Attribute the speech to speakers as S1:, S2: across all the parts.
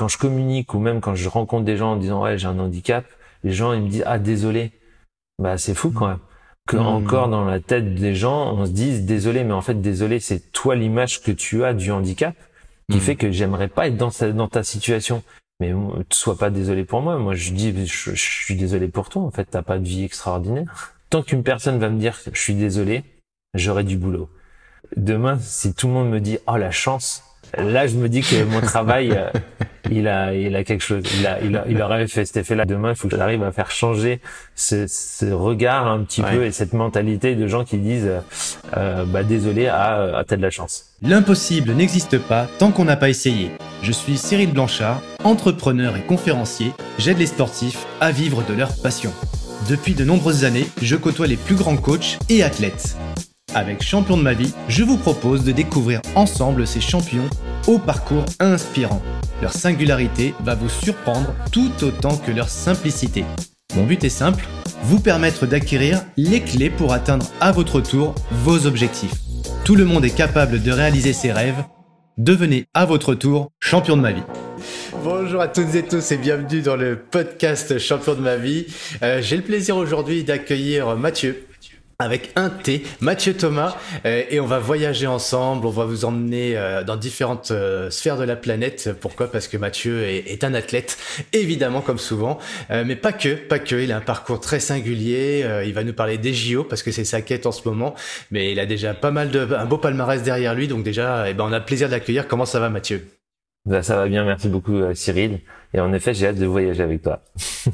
S1: quand je communique ou même quand je rencontre des gens en disant ouais j'ai un handicap, les gens ils me disent ah désolé. Bah c'est fou quand même que
S2: Hmm.
S1: encore dans la tête des gens on se dise désolé mais en fait désolé c'est toi l'image que tu as du handicap qui
S2: Hmm.
S1: fait que j'aimerais pas être dans, sa- dans ta situation. Mais sois pas désolé pour moi. Moi, je dis, je, je suis désolé pour toi. En fait, t'as pas de vie extraordinaire. Tant qu'une personne va me dire, je suis désolé, j'aurai du boulot. Demain, si tout le monde me dit, oh la chance, là, je me dis que mon travail, euh, il a, il a quelque chose. Il a, il a, il aurait fait cet effet-là. Demain, il faut que j'arrive à faire changer ce, ce regard un petit
S2: Ouais.
S1: peu et cette mentalité de gens qui disent, euh, euh, bah désolé, ah, ah, t'as de la chance.
S3: L'impossible n'existe pas tant qu'on n'a pas essayé. Je suis Cyril Blanchard, entrepreneur et conférencier. J'aide les sportifs à vivre de leur passion. Depuis de nombreuses années, je côtoie les plus grands coachs et athlètes. Avec Champion de ma vie, je vous propose de découvrir ensemble ces champions au parcours inspirant. Leur singularité va vous surprendre tout autant que leur simplicité. Mon but est simple, vous permettre d'acquérir les clés pour atteindre à votre tour vos objectifs. Tout le monde est capable de réaliser ses rêves. Devenez à votre tour champion de ma vie.
S2: Bonjour à toutes et tous et bienvenue dans le podcast Champion de ma vie. Euh, J'ai le plaisir aujourd'hui d'accueillir Mathieu avec un T, Mathieu Thomas, euh, et on va voyager ensemble, on va vous emmener euh, dans différentes euh, sphères de la planète. Pourquoi? Parce que Mathieu est, est un athlète, évidemment comme souvent, euh, mais pas que, pas que. Il a un parcours très singulier. euh, il va nous parler des JO parce que c'est sa quête en ce moment, mais il a déjà pas mal de, un beau palmarès derrière lui, donc déjà, eh ben, on a le plaisir de l'accueillir. Comment ça va, Mathieu?
S1: Bah, ça va bien, merci beaucoup euh, Cyril. Et en effet, j'ai hâte de voyager avec toi.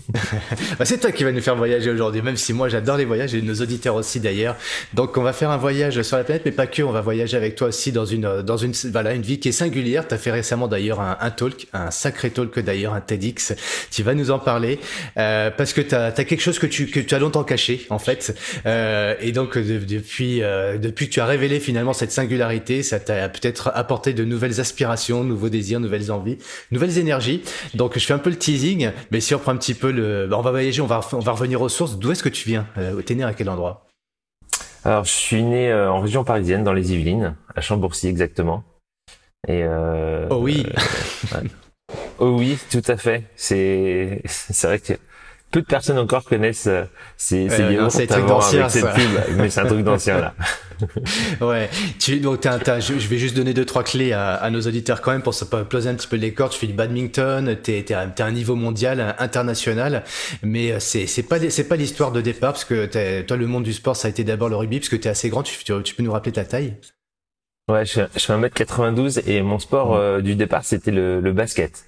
S2: Bah, c'est toi qui vas nous faire voyager aujourd'hui, même si moi j'adore les voyages et nos auditeurs aussi d'ailleurs. Donc on va faire un voyage sur la planète, mais pas que. On va voyager avec toi aussi dans une dans une voilà une vie qui est singulière. T'as fait récemment d'ailleurs un, un talk, un sacré talk d'ailleurs, un TEDx. Tu vas nous en parler euh, parce que t'as as quelque chose que tu que tu as longtemps caché en fait. Euh, et donc de- depuis euh, depuis que tu as révélé finalement cette singularité, ça t'a peut-être apporté de nouvelles aspirations, nouveaux désirs, nouvelles envies, nouvelles énergies. Je fais un peu le teasing, mais si on prend un petit peu le, bah, on va voyager, on va on va revenir aux sources. D'où est-ce que tu viens euh, T'es né à quel endroit?
S1: Alors, je suis né euh, en région parisienne, dans les Yvelines, à Chambourcy exactement. Et euh,
S2: Oh oui.
S1: euh, ouais. oh oui, tout à fait. C'est c'est vrai que peu de personnes encore connaissent euh, ces, ces
S2: Euh, non, c'est
S1: avant
S2: d'anciens,
S1: avec cette
S2: ça.
S1: pub, mais c'est un truc d'ancien là.
S2: Ouais. Tu donc t'as, t'as- je, je vais juste donner deux trois clés à, à nos auditeurs quand même pour se poser un petit peu les cordes. Tu fais du badminton, t'es t'es t'es un niveau mondial, un- international, mais euh, c'est c'est pas c'est pas l'histoire de départ parce que toi le monde du sport ça a été d'abord le rugby parce que t'es assez grand. Tu, tu, tu peux nous rappeler ta taille?
S1: Ouais, je, je fais 1m92 et mon sport euh, du départ c'était le, le basket.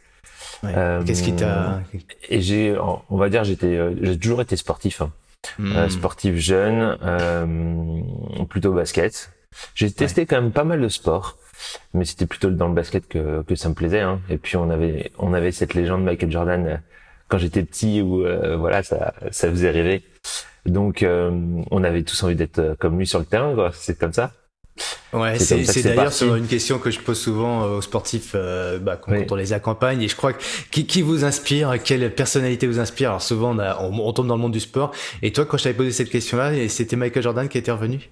S2: Ouais.
S1: Euh,
S2: Qu'est-ce qui t'a
S1: Et j'ai, on va dire, j'étais, euh, j'ai toujours été sportif. hein.
S2: Hmm.
S1: Euh, sportif jeune, euh, plutôt basket. J'ai testé quand même pas mal de sports, mais c'était plutôt dans le basket que, que ça me plaisait. Hein. Et puis on avait on avait cette légende Michael Jordan quand j'étais petit où euh, voilà ça ça faisait rêver. Donc euh, on avait tous envie d'être comme lui sur le terrain, quoi. C'est comme ça.
S2: Ouais,
S1: C'est
S2: d'ailleurs une question que je pose souvent euh, aux sportifs euh, bah, quand,
S1: Oui.
S2: quand on les accompagne. Et je crois que qui, qui vous inspire, quelle personnalité vous inspire? Alors souvent on, a- on, on tombe dans le monde du sport. Et toi, quand je t'avais posé cette question-là, c'était Michael Jordan qui était revenu?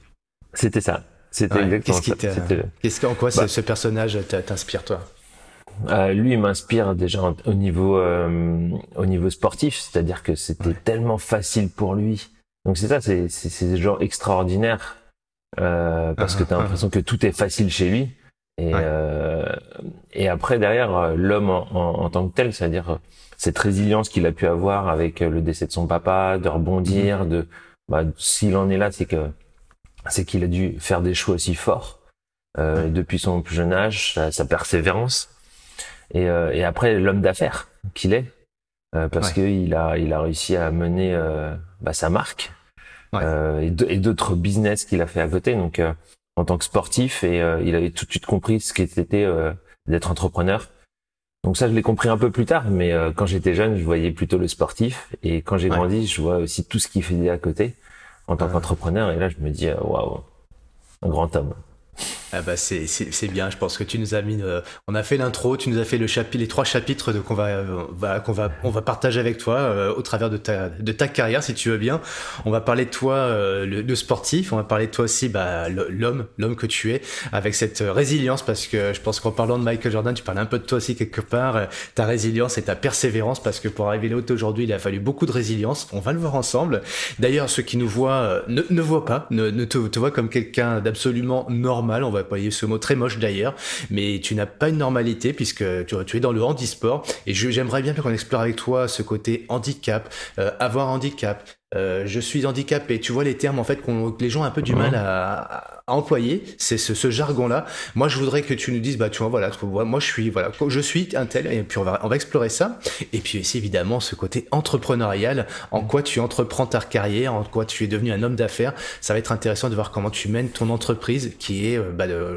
S1: C'était ça. C'était
S2: Ouais.
S1: exactement
S2: Qu'est-ce qui
S1: ça.
S2: Qu'est-ce qu'en quoi ce-
S1: Bah.
S2: ce personnage t'inspire toi?
S1: Euh, lui, il m'inspire déjà en- au niveau euh, au niveau sportif, c'est-à-dire que c'était
S2: Ouais.
S1: tellement facile pour lui. Donc c'est ça, c'est c'est c'est des gens extraordinaires euh, parce
S2: Ah,
S1: que t'as
S2: ah,
S1: l'impression que tout est facile chez lui. Et
S2: Ouais.
S1: euh, et après derrière euh, l'homme en, en, en tant que tel, c'est-à-dire euh, cette résilience qu'il a pu avoir avec le décès de son papa, de rebondir,
S2: Mhm.
S1: de bah, s'il en est là, c'est que c'est qu'il a dû faire des choix aussi forts euh,
S2: Ouais.
S1: depuis son plus jeune âge, sa, sa persévérance. Et, euh, et après l'homme d'affaires qu'il est, euh, parce
S2: Ouais.
S1: que il a il a réussi à mener euh, bah, sa marque
S2: Ouais.
S1: euh, et d'autres business qu'il a fait à côté. Donc euh, en tant que sportif et euh, il avait tout de suite compris ce qu'était euh, d'être entrepreneur. Donc ça je l'ai compris un peu plus tard, mais euh, quand j'étais jeune je voyais plutôt le sportif et quand j'ai
S2: Ouais.
S1: grandi je vois aussi tout ce qu'il faisait à côté en tant qu'entrepreneur et là je me dis waouh un grand homme.
S2: Ah bah c'est c'est bien. Je pense que tu nous as mis. Euh, on a fait l'intro. Tu nous as fait le chapitre, les trois chapitres qu'on va, euh, qu'on va on va partager avec toi euh, au travers de ta de ta carrière, si tu veux bien. On va parler de toi, le, sportif. On va parler de toi aussi, bah, l'homme, l'homme que tu es, avec cette résilience, parce que je pense qu'en parlant de Michael Jordan, tu parles un peu de toi aussi quelque part. ta résilience et ta persévérance, parce que pour arriver là haut aujourd'hui, il a fallu beaucoup de résilience. On va le voir ensemble. D'ailleurs, ceux qui nous voient ne, ne voient pas, ne, ne te, te voient comme quelqu'un d'absolument normal. On va employer ce mot très moche d'ailleurs, mais tu n'as pas une normalité puisque tu, tu es dans le handisport. Et j'aimerais bien qu'on explore avec toi ce côté handicap, euh, avoir handicap, euh, je suis handicapé. Tu vois les termes en fait qu'on, que les gens ont un peu du mal à, à employer, c'est ce, ce jargon-là. Moi, je voudrais que tu nous dises, bah tu vois, voilà, moi je suis, voilà, je suis un tel, et puis on va, on va explorer ça. Et puis aussi évidemment ce côté entrepreneurial, en quoi tu entreprends ta carrière, en quoi tu es devenu un homme d'affaires. Ça va être intéressant de voir comment tu mènes ton entreprise, qui est, euh, bah, de,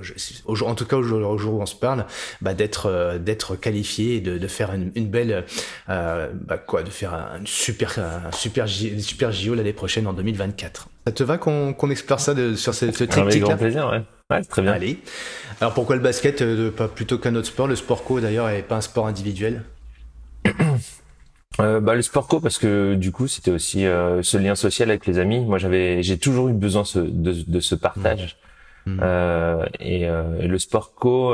S2: en tout cas au jour, où on se parle, bah, d'être, euh, d'être qualifié et de, de faire une, une belle, euh, bah, quoi, de faire un super, un super, super JO l'année prochaine en 2024. Ça te va qu'on explore ça de, sur ce, ce
S1: Avec grand plaisir, ouais. ouais très bien.
S2: Allez. Alors pourquoi le basket euh, pas plutôt qu'un autre sport? Le sport co d'ailleurs est pas un sport individuel
S1: euh, bah, le sport co parce que du coup c'était aussi euh, ce lien social avec les amis. Moi j'avais j'ai toujours eu besoin de, de ce partage mmh. Mmh. Euh, et, euh, le sport co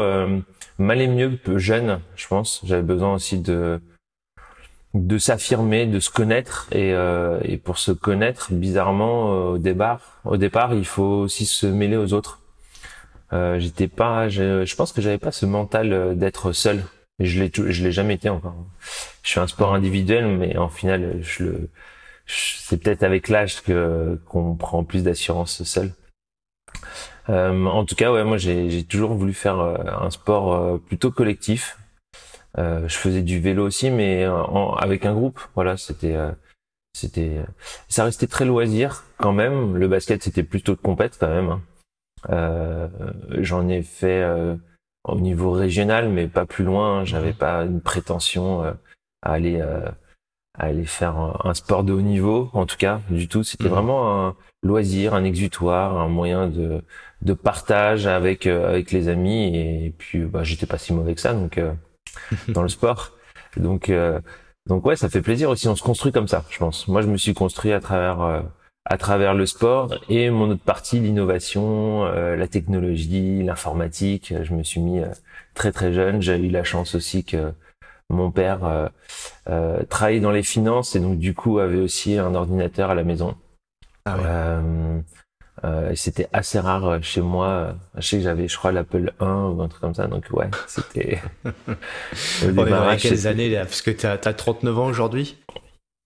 S1: m'allait mieux jeune je pense. J'avais besoin aussi de de s'affirmer, de se connaître et, euh, et pour se connaître, bizarrement euh, au départ, au départ, il faut aussi se mêler aux autres. Euh, j'étais pas, je, je, pense que j'avais pas ce mental euh, d'être seul. Je l'ai, je l'ai jamais été encore. Je suis un sport individuel, mais en final, je le, c'est peut-être avec l'âge que qu'on prend plus d'assurance seul. Euh, en tout cas, ouais, moi j'ai, j'ai toujours voulu faire un sport plutôt collectif, euh, je faisais du vélo aussi, mais euh, avec un groupe. Voilà, c'était, euh, c'était, ça restait très loisir quand même. Le basket, c'était plutôt de compète quand même. Hein. J'en ai fait au niveau régional, mais pas plus loin. J'avais mhm. pas une prétention à aller à aller faire un, sport de haut niveau, en tout cas, du tout. C'était mhm. vraiment un loisir, un exutoire, un moyen de, de partage avec avec les amis. Et puis, bah, j'étais pas si mauvais que ça, donc dans le sport. Donc, euh, donc ouais, ça fait plaisir aussi. On se construit comme ça, je pense. Moi, je me suis construit à travers euh, à travers le sport et mon autre partie, l'innovation, euh, la technologie, l'informatique. Je me suis mis très très jeune. J'ai eu la chance aussi que mon père euh, travaillait dans les finances et donc du coup avait aussi un ordinateur à la maison. Ah euh, c'était assez rare euh, chez moi. Je sais que j'avais, je crois, l'Apple 1 ou un truc comme ça. Donc ouais, c'était.
S2: On est dans quelles années là Parce que tu as, 39 ans aujourd'hui?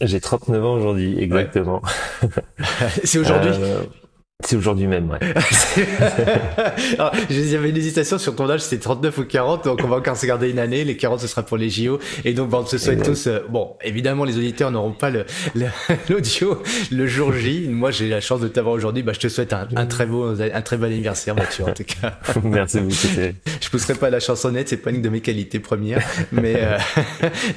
S1: J'ai 39 ans aujourd'hui, exactement.
S2: C'est aujourd'hui?
S1: Euh, c'est aujourd'hui même, ouais.
S2: J'avais une hésitation sur ton âge, c'était 39 ou 40, donc on va encore se garder une année. Les 40, ce sera pour les JO. Et donc, bon, on se souhaite tous. Euh, bon, évidemment, les auditeurs n'auront pas l'audio le, le, jour J. Moi, j'ai la chance de t'avoir aujourd'hui. Bah, je te souhaite un, un, très beau, un très bon anniversaire, Mathieu, en tout cas.
S1: Merci beaucoup.
S2: Je pousserai pas la chansonnette, c'est pas une de mes qualités premières. Mais euh,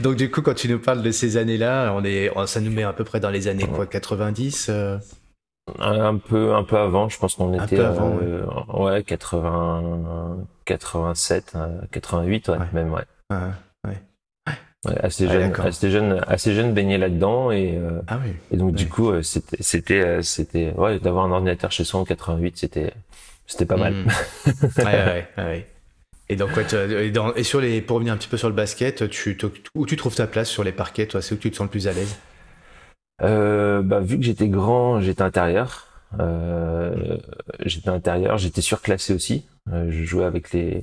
S2: donc, du coup, quand tu nous parles de ces années-là, on est, ça nous met à peu près dans les années quoi, 90. Euh...
S1: Un peu, un peu avant, je pense qu'on était, avant, euh, ouais. 80, 87, 88, ouais, même, ouais. ouais. assez jeune, assez jeune, assez jeune baigné là-dedans et, euh, ah oui. et donc du coup, euh, c'était, c'était, c'était, ouais, d'avoir un ordinateur chez soi en 88, c'était, c'était pas mal.
S2: Ouais, ouais, ouais. Et donc, ouais, et, dans, et sur les, pour revenir un petit peu sur le basket, tu, où tu trouves ta place sur les parquets, toi, c'est où tu te sens le plus à l'aise?
S1: Euh, bah, vu que j'étais grand, j'étais intérieur. Euh, j'étais intérieur, j'étais surclassé aussi. Euh, je jouais avec les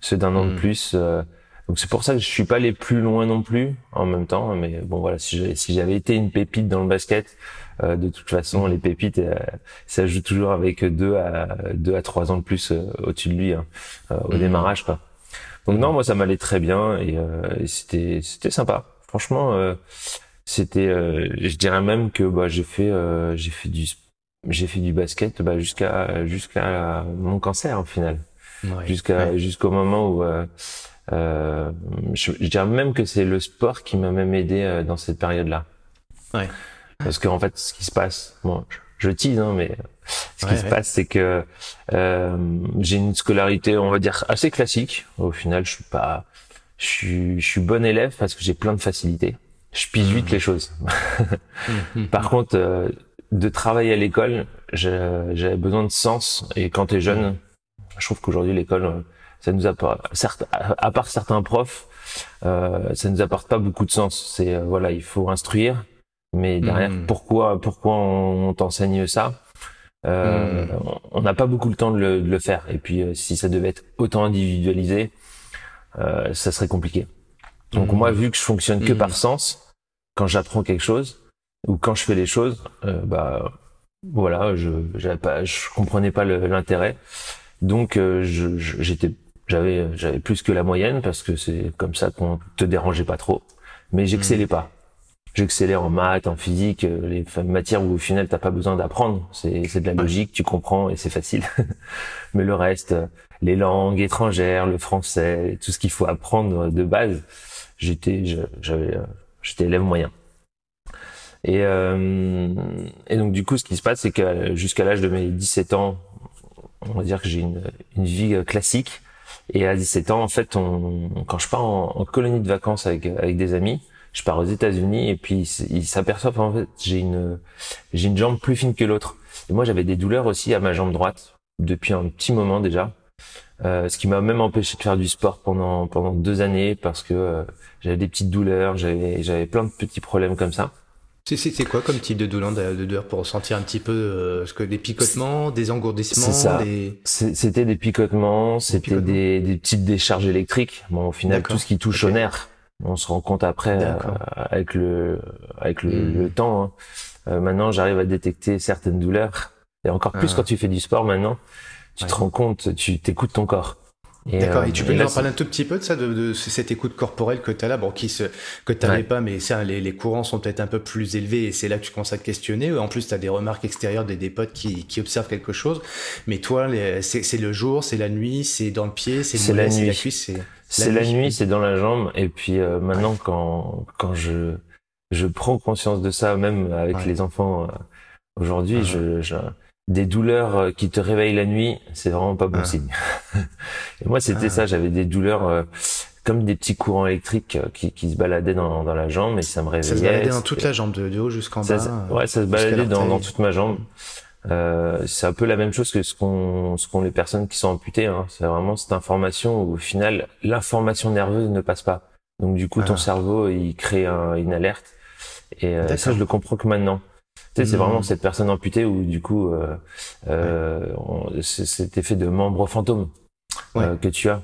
S1: ceux d'un an de hmm. plus. Euh, donc c'est pour ça que je suis pas allé plus loin non plus en même temps. Mais bon voilà, si j'avais été une pépite dans le basket, euh, de toute façon les pépites euh, ça joue toujours avec deux à deux à trois ans de plus au-dessus de lui hein, au hmm. démarrage quoi. Donc non, moi ça m'allait très bien et, et c'était c'était sympa. Franchement c'était euh, je dirais même que bah j'ai fait euh, j'ai fait du j'ai fait du basket bah, jusqu'à jusqu'à mon cancer au final jusqu'à jusqu'au moment où euh, euh je, dirais même que c'est le sport qui m'a même aidé dans cette période là
S2: ouais.
S1: parce qu'en fait ce qui se passe bon je tease, hein, mais ce qui se passe, c'est que euh, j'ai une scolarité, on va dire, assez classique. Au final, je suis pas, je suis, je suis bon élève parce que j'ai plein de facilité. Je pige vite mmh. les choses. Mmh. Par contre, euh, de travailler à l'école, j'avais besoin de sens. Et quand tu es jeune, je trouve qu'aujourd'hui l'école, euh, ça nous apporte, certes, à part certains profs, euh, ça nous apporte pas beaucoup de sens. C'est euh, voilà, il faut instruire, mais derrière, mmh. pourquoi, pourquoi on, t'enseigne ça? Euh, mmh. On n'a pas beaucoup le temps de le, de le faire. Et puis, euh, si ça devait être autant individualisé, euh, ça serait compliqué. Donc mmh. moi, vu que je fonctionne que par sens, quand j'apprends quelque chose ou quand je fais les choses, bah voilà, je pas, je comprenais pas l'intérêt. Donc j'étais j'avais j'avais plus que la moyenne parce que c'est comme ça qu'on te dérangeait pas trop. Mais j'excellais mm. pas. J'excellais en maths, en physique, euh, les matières où au final t'as pas besoin d'apprendre. C'est c'est de la logique, tu comprends et c'est facile. Mais le reste, les langues étrangères, le français, tout ce qu'il faut apprendre de base, j'étais j'avais euh, j'étais élève moyen. Et, euh, et donc du coup, ce qui se passe, c'est que jusqu'à l'âge de mes 17 ans, on va dire que j'ai une, vie classique et à 17 ans, en fait, on, quand je pars en, colonie de vacances avec, avec des amis, je pars aux États-Unis et puis ils s'aperçoivent en fait j'ai une j'ai une jambe plus fine que l'autre. Et moi j'avais des douleurs aussi à ma jambe droite depuis un petit moment déjà, euh, ce qui m'a même empêché de faire du sport pendant pendant deux années parce que euh, j'avais des petites douleurs, j'avais j'avais plein de petits problèmes comme ça.
S2: C'est quoi comme type de douleur, de douleur pour ressentir un petit peu euh, ce que des picotements, des engourdissements
S1: C'était des picotements, c'était des, des, petites décharges électriques. Bon, au final, tout ce qui touche au nerf, on se rend compte après euh, avec le avec le, hmm. le temps. Hein. Euh, maintenant, j'arrive à détecter certaines douleurs et encore plus ah. quand tu fais du sport. Maintenant, tu te rends compte, tu t'écoutes ton corps.
S2: D'accord. Et tu euh, peux nous en parler un tout petit peu de ça, de, de cette écoute corporelle que tu as là, bon, qui se, que tu n'avais pas, mais ça, les, les courants sont peut-être un peu plus élevés et c'est là que tu commences à te questionner. En plus, tu as des remarques extérieures des, des potes qui, qui observent quelque chose. Mais toi, c'est le jour, c'est la nuit, c'est dans le pied, c'est
S1: la la cuisse, c'est la, nuit, c'est dans la jambe. Et puis euh, maintenant, quand quand je je prends conscience de ça, même avec les enfants euh, aujourd'hui, je, je des douleurs euh, qui te réveillent la nuit, c'est vraiment pas bon ah. signe. et moi, c'était ah. ça, j'avais des douleurs euh, comme des petits courants électriques euh, qui, qui se baladaient dans, dans la jambe et ça me réveillait. Ça se baladait
S2: dans toute la jambe, de, haut jusqu'en bas.
S1: ouais, ça se baladait dans, dans, toute ma jambe. Euh, c'est un peu la même chose que ce qu'ont ce qu'ont les personnes qui sont amputées. Hein. C'est vraiment cette information où au final l'information nerveuse ne passe pas. Donc du coup ton ah. cerveau il crée une alerte et ça je le comprends que maintenant. Tu sais, c'est vraiment hmm. cette personne amputée où du coup, euh, euh, cet effet de membre fantôme euh, que tu as.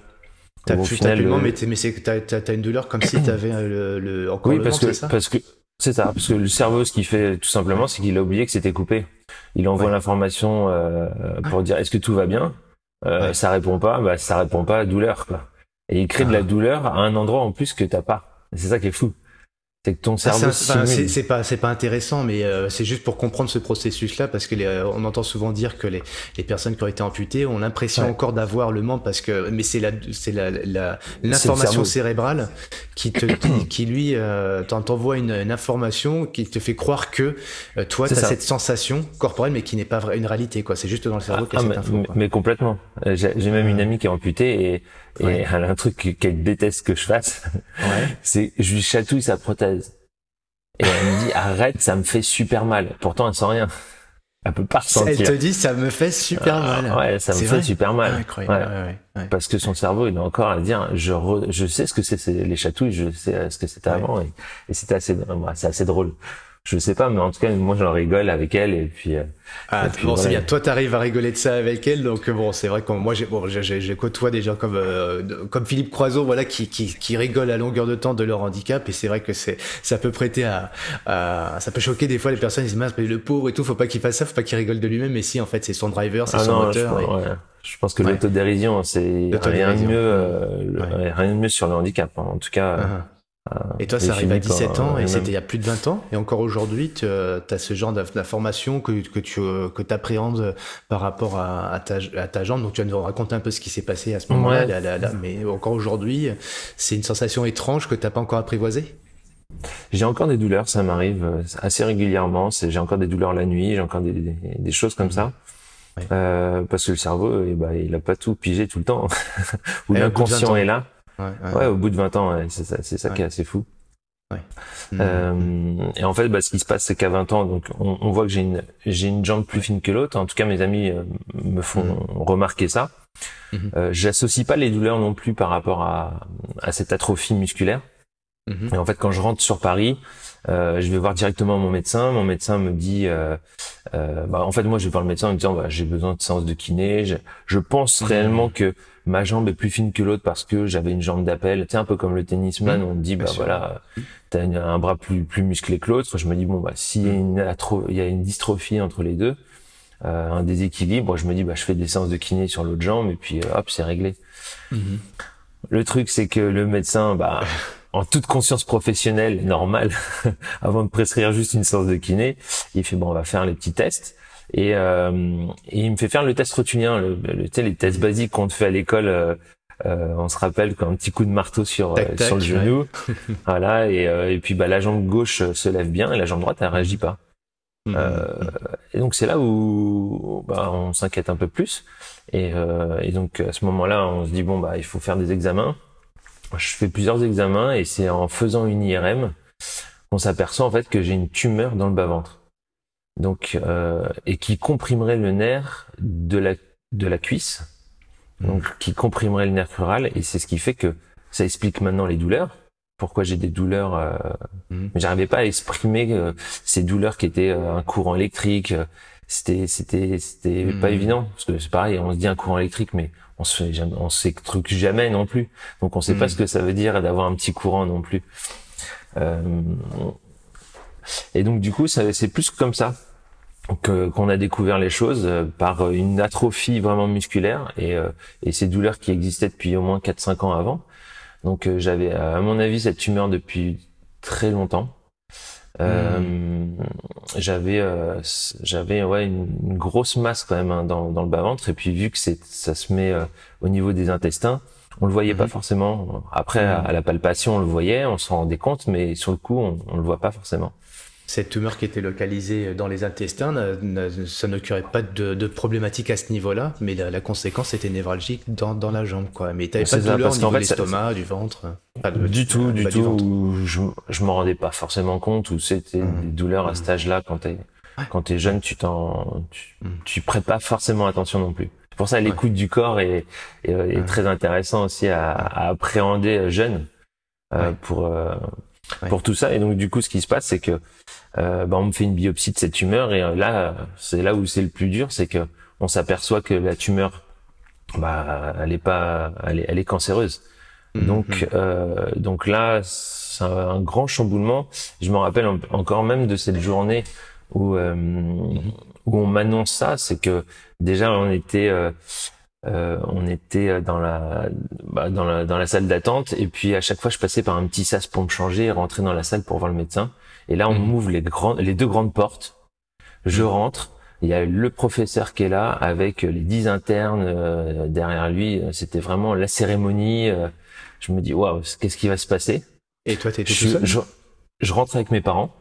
S2: T'as plus, final, plus mais, mais c'est t'as, t'as, une douleur comme si t'avais le, le encore
S1: oui, parce que ça parce que c'est ça, parce que le cerveau, ce qu'il fait tout simplement, c'est qu'il a oublié que c'était coupé. Il envoie l'information euh, pour dire est-ce que tout va bien? Euh, Ça répond pas, bah ça répond pas à douleur quoi. Et il crée de la ah. douleur à un endroit en plus que t'as pas. C'est ça qui est fou c'est que ton ah, cerveau
S2: c'est pas c'est pas intéressant mais euh, c'est juste pour comprendre ce processus là parce que les, on entend souvent dire que les, les personnes qui ont été amputées ont l'impression encore d'avoir le membre parce que mais c'est la c'est la l'information cérébrale qui te qui, lui euh, t'envoie une, une, information qui te fait croire que euh, toi tu as cette sensation corporelle mais qui n'est pas une réalité quoi. C'est juste dans le cerveau
S1: ah, cette mais, mais, complètement. J'ai même une amie qui est amputée et et elle a un truc qu'elle déteste que je fasse, c'est je lui chatouille sa prothèse. Et elle me dit arrête, ça me fait super mal. Pourtant elle sent rien. Elle peut pas ressentir.
S2: Elle te dit ça me fait super ah, mal.
S1: Ouais, ça me fait super mal. Ah, Parce que son cerveau il est encore à dire je je sais ce que c'est les chatouilles, je sais ce que c'était avant et, et c'était assez c'est assez drôle je sais pas, mais en tout cas, moi, j'en rigole avec elle et puis. Euh,
S2: ah, bon, c'est bien. Toi, t'arrives à rigoler de ça avec elle, donc bon, c'est vrai que moi, j'ai bon, j'ai côtoie des gens comme euh, comme Philippe Croiseau, voilà, qui, qui qui rigolent à longueur de temps de leur handicap, et c'est vrai que c'est ça peut prêter à, à, ça peut choquer des fois les personnes. Ils se disent, mais le pauvre et tout, faut pas qu'il fasse ça, faut pas qu'il rigole de lui-même, mais si, en fait, c'est son driver, c'est ah son moteur.
S1: Je, je pense que l'autodérision, c'est rien de mieux, euh, rien de mieux sur le handicap. Hein. En tout cas. Uh-huh.
S2: Euh, et toi, ça arrive à 17 ans, et c'était il y a plus de 20 ans. Et encore aujourd'hui, tu euh, as ce genre d'information que, que tu euh, que appréhendes par rapport à, à, ta, à ta jambe. Donc, tu vas nous raconter un peu ce qui s'est passé à ce moment-là. Mais encore aujourd'hui, c'est une sensation étrange que tu n'as pas encore apprivoisée?
S1: J'ai encore des douleurs, ça m'arrive euh, assez régulièrement. J'ai encore des douleurs la nuit, j'ai encore des, des, choses comme ça. Euh, parce que le cerveau, eh ben, il a pas tout pigé tout le temps. Ou l'inconscient est là. Ouais, au bout de 20 ans, c'est ça, c'est ça qui est assez fou. Ouais. Euh, et en fait, bah, ce qui se passe, c'est qu'à 20 ans, donc on, on voit que j'ai une j'ai une jambe plus fine que l'autre. En tout cas, mes amis euh, me font mm. remarquer ça. Mm-hmm. Euh, J'associe pas les douleurs non plus par rapport à, à cette atrophie musculaire. Mm-hmm. Et en fait, quand je rentre sur Paris, euh, je vais voir directement mon médecin. Mon médecin me dit, euh, euh, bah, en fait, moi, je vais voir le médecin en me disant, bah, j'ai besoin de séance de kiné. Je, je pense mm-hmm. réellement que ma jambe est plus fine que l'autre parce que j'avais une jambe d'appel. Sais, un peu comme le tennisman, on me dit, bah voilà, t'as un bras plus plus musclé que l'autre. Je me dis bon, bah s'il y a une il y a une dystrophie entre les deux, euh, un déséquilibre, je me dis bah je fais des séances de kiné sur l'autre jambe et puis hop, c'est réglé. Le truc, c'est que le médecin, bah en toute conscience professionnelle, normale, avant de prescrire juste une séance de kiné, il fait bon, on va faire les petits tests. Et, euh, et, il me fait faire le test rotunien, le, le, les tests basiques qu'on te fait à l'école. Euh, euh on se rappelle qu'un petit coup de marteau sur euh, sur le genou, voilà. Et, euh, et puis bah la jambe gauche se lève bien et la jambe droite elle réagit pas. Mmh. et donc c'est là où bah, on s'inquiète un peu plus. Et, et donc à ce moment-là, on se dit bon bah il faut faire des examens. Je fais plusieurs examens et c'est en faisant une IRM qu'on s'aperçoit en fait que j'ai une tumeur dans le bas ventre donc euh, et qui comprimerait le nerf de la de la cuisse, donc mmh. qui comprimerait le nerf crural et c'est ce qui fait que ça explique maintenant les douleurs. Pourquoi j'ai des douleurs, euh, mmh. mais j'arrivais pas à exprimer euh, ces douleurs qui étaient euh, un courant électrique. C'était c'était c'était mmh. pas évident parce que c'est pareil, on se dit un courant électrique, mais on se fait jamais, on jamais non plus. Donc on sait pas ce que ça veut dire d'avoir un petit courant non plus. Euh, et donc du coup, c'est plus comme ça qu'on a découvert les choses euh, par une atrophie vraiment musculaire et, euh, et ces douleurs qui existaient depuis au moins 4-5 ans avant. Donc euh, j'avais à mon avis cette tumeur depuis très longtemps. Euh, j'avais j'avais ouais une, grosse masse quand même hein, dans, dans le bas ventre et puis vu que c'est ça se met au niveau des intestins on le voyait pas mhm. forcément. Après à, la palpation on le voyait on s'en rendait compte mais sur le coup on, on le voit pas forcément
S2: cette tumeur qui était localisée dans les intestins, ça n'occurait pas de, de, problématique à ce niveau-là, mais la, conséquence était névralgique dans, dans la jambe, quoi. Mais t'avais pas de douleur au niveau de l'estomac, du ventre
S1: Du tout, du tout. je, je m'en rendais pas forcément compte, ou c'était mmh. des douleurs à mmh. cet âge-là quand t'es quand t'es jeune, tu t'en, tu, mmh. tu, prêtes pas forcément attention non plus. C'est pour ça l'écoute du corps est, est, très intéressant aussi à, à appréhender jeune euh, pour euh, pour tout ça. Et donc du coup, ce qui se passe, c'est que euh, bah, on me fait une biopsie de cette tumeur et euh, là, c'est là où c'est le plus dur, c'est que on s'aperçoit que la tumeur, bah, elle est pas, elle est, elle est cancéreuse. Mhm. Donc, euh, donc là, c'est un, grand chamboulement. Je me rappelle encore même de cette journée où euh, où on m'annonce ça, c'est que déjà on était euh, euh, on était dans la, bah, dans la dans la salle d'attente et puis à chaque fois je passais par un petit sas pour me changer et rentrer dans la salle pour voir le médecin. Et là on mmh. m'ouvre les grandes les deux grandes portes. Je mmh. rentre. Il y a le professeur qui est là avec les dix internes euh, derrière lui. C'était vraiment la cérémonie euh, je me dis waouh qu'est-ce qui va se passer?
S2: Et toi t'étais
S1: je,
S2: je,
S1: je, rentre avec mes parents.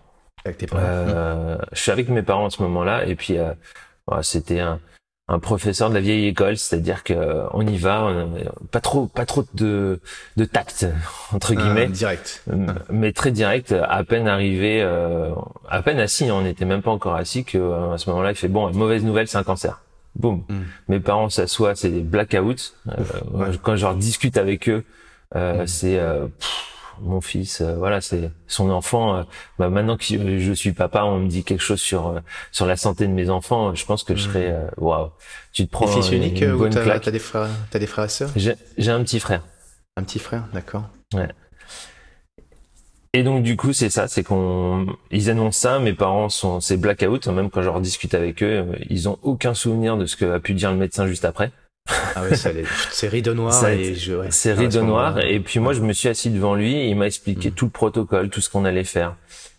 S2: Avec tes parents.
S1: Mmh. je suis avec mes parents à ce moment-là et puis c'était un un professeur de la vieille école, c'est-à-dire que euh, on y va, pas trop, pas trop de, de tact entre ah, guillemets,
S2: direct,
S1: mais très direct. À peine arrivé, euh, à peine assis, on n'était même pas encore assis que euh, à ce moment-là, il fait bon, mauvaise nouvelle, c'est un cancer. Boum. Hmm. Mes parents s'assoient, c'est des blackouts. Quand je discute avec eux, hmm. c'est mon fils, euh, voilà, c'est son enfant. Euh, bah, maintenant que je suis papa, on me dit quelque chose sur euh, sur la santé de mes enfants. Je pense que je serais hmm. waouh.
S2: Tu te prends fils unique une bonne t'as, T'as des frères, t'as des frères et sœurs?
S1: J'ai, j'ai un petit frère.
S2: Un petit frère, d'accord.
S1: Ouais. Et donc du coup c'est ça, c'est qu'on ils annoncent ça, mes parents sont c'est blackout, même quand je discute avec eux, ils ont aucun souvenir de ce que a pu dire le médecin juste après.
S2: Ah ouais, c'est rideau noir et je, ouais.
S1: C'est rideau noir et puis moi je me suis assis devant lui et il m'a expliqué mm. tout le protocole, tout ce qu'on allait faire.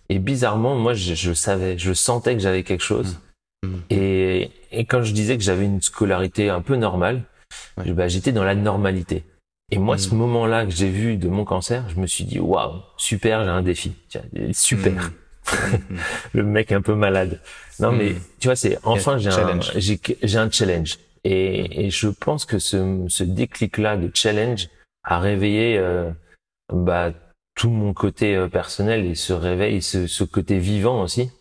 S1: Et bizarrement, moi je, je, savais, je sentais que j'avais quelque chose. Mm. Mm. Et, et quand je disais que j'avais une scolarité un peu normale, bah, j'étais dans la normalité. Et moi, ce moment-là que j'ai vu de mon cancer, je me suis dit waouh, super, j'ai un défi. Tiens, super. Le mec un peu malade. Non mais tu vois, c'est enfin j'ai un j'ai j'ai un challenge. Et, et je pense que ce, ce déclic-là de challenge a réveillé euh, bah, tout mon côté euh, personnel et ce réveil, ce, ce côté vivant aussi,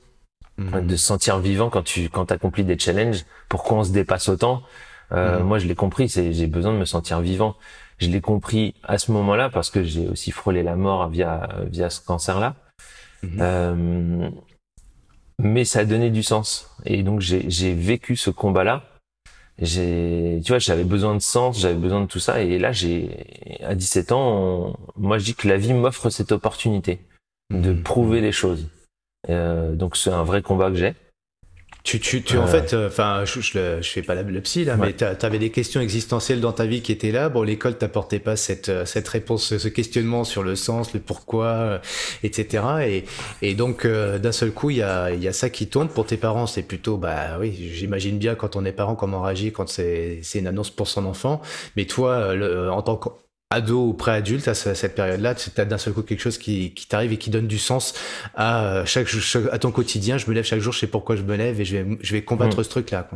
S1: mhm. de se sentir vivant quand tu quand accomplis des challenges. Pourquoi on se dépasse autant euh, mhm. Moi, je l'ai compris. C'est j'ai besoin de me sentir vivant. Je l'ai compris à ce moment-là parce que j'ai aussi frôlé la mort via via ce cancer-là. Mhm. Euh, mais ça a donné du sens. Et donc j'ai vécu ce combat-là j'ai tu vois j'avais besoin de sens j'avais besoin de tout ça et là j'ai à 17 ans moi je dis que la vie m'offre cette opportunité de mmh. prouver les choses. Euh, donc c'est un vrai combat que j'ai
S2: tu, tu, tu en fait, euh, enfin, je, je, je, fais pas la, le psy là, mais tu avais des questions existentielles dans ta vie qui étaient là. Bon, l'école t'apportait pas cette euh, cette réponse, ce questionnement sur le sens, le pourquoi, euh, etc. Et et donc d'un seul coup, il y a il y a ça qui tombe pour tes parents. C'est plutôt bah oui, j'imagine bien quand on est parent comment on réagit quand c'est c'est une annonce pour son enfant. Mais toi, le, en tant que ado ou pré-adulte à cette période-là, tu as d'un seul coup quelque chose qui, qui t'arrive et qui donne du sens à euh, chaque, à ton quotidien. Je me lève chaque jour, je sais pourquoi je me lève et je vais, je vais combattre mm. ce truc-là.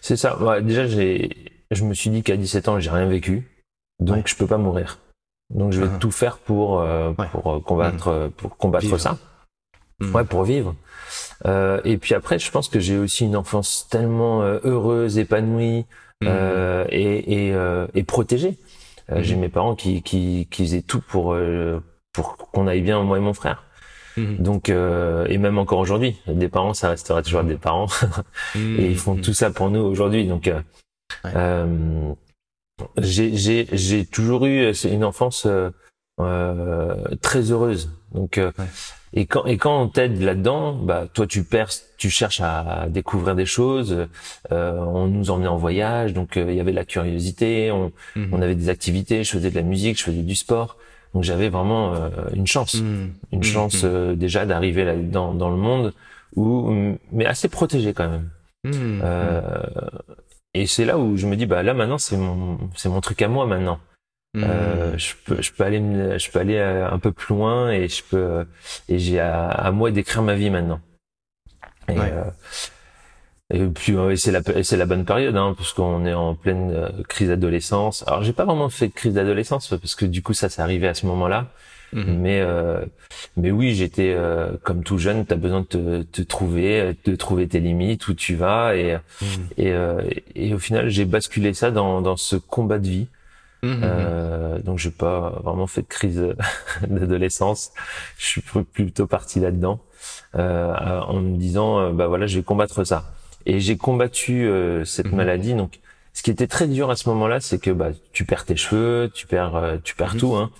S1: C'est ça. déjà, j'ai, je me suis dit qu'à 17 ans, j'ai rien vécu, donc je peux pas mourir. Donc je vais ah. tout faire pour euh, pour euh, combattre mm. pour combattre ça. Mm. Ouais, pour vivre. Euh, et puis après, je pense que j'ai aussi une enfance tellement heureuse, épanouie et et, et protégée. Euh, j'ai mhm. mes parents qui, qui, qui faisaient tout pour, euh, pour qu'on aille bien, moi et mon frère. Mhm. Donc euh, et même encore aujourd'hui, des parents, ça restera toujours des parents mhm. et ils font tout ça pour nous aujourd'hui. Donc euh, j'ai j'ai j'ai toujours eu une enfance très heureuse. Donc et quand et quand on t'aide là-dedans, bah toi tu perds, tu cherches à découvrir des choses. Euh, on nous emmenait en voyage, donc euh, il y avait la curiosité. On, mhm. on avait des activités. Je faisais de la musique, je faisais du sport. Donc j'avais vraiment euh, une chance, mhm. une mhm. chance euh, déjà d'arriver là dans dans le monde où mais assez protégé quand même. et c'est là où je me dis bah là maintenant c'est mon c'est mon truc à moi maintenant. Euh, hmm. je peux je peux aller je peux aller euh, un peu plus loin et je peux euh, et j'ai à, à, moi d'écrire ma vie maintenant et, euh, et puis c'est la c'est la bonne période hein, parce qu'on est en pleine crise d'adolescence alors j'ai pas vraiment fait de crise d'adolescence parce que du coup ça s'est arrivé à ce moment-là hmm. mais mais oui j'étais comme tout jeune t'as besoin de te, te, trouver de trouver tes limites où tu vas et hmm. et, et au final j'ai basculé ça dans dans ce combat de vie Mmh. Euh, donc j'ai pas vraiment fait de crise d'adolescence. Je suis plutôt parti là-dedans euh, en me disant euh, bah voilà je vais combattre ça. Et j'ai combattu euh, cette maladie. Donc ce qui était très dur à ce moment-là, c'est que bah tu perds tes cheveux, tu perds euh, tu perds tout. Hein.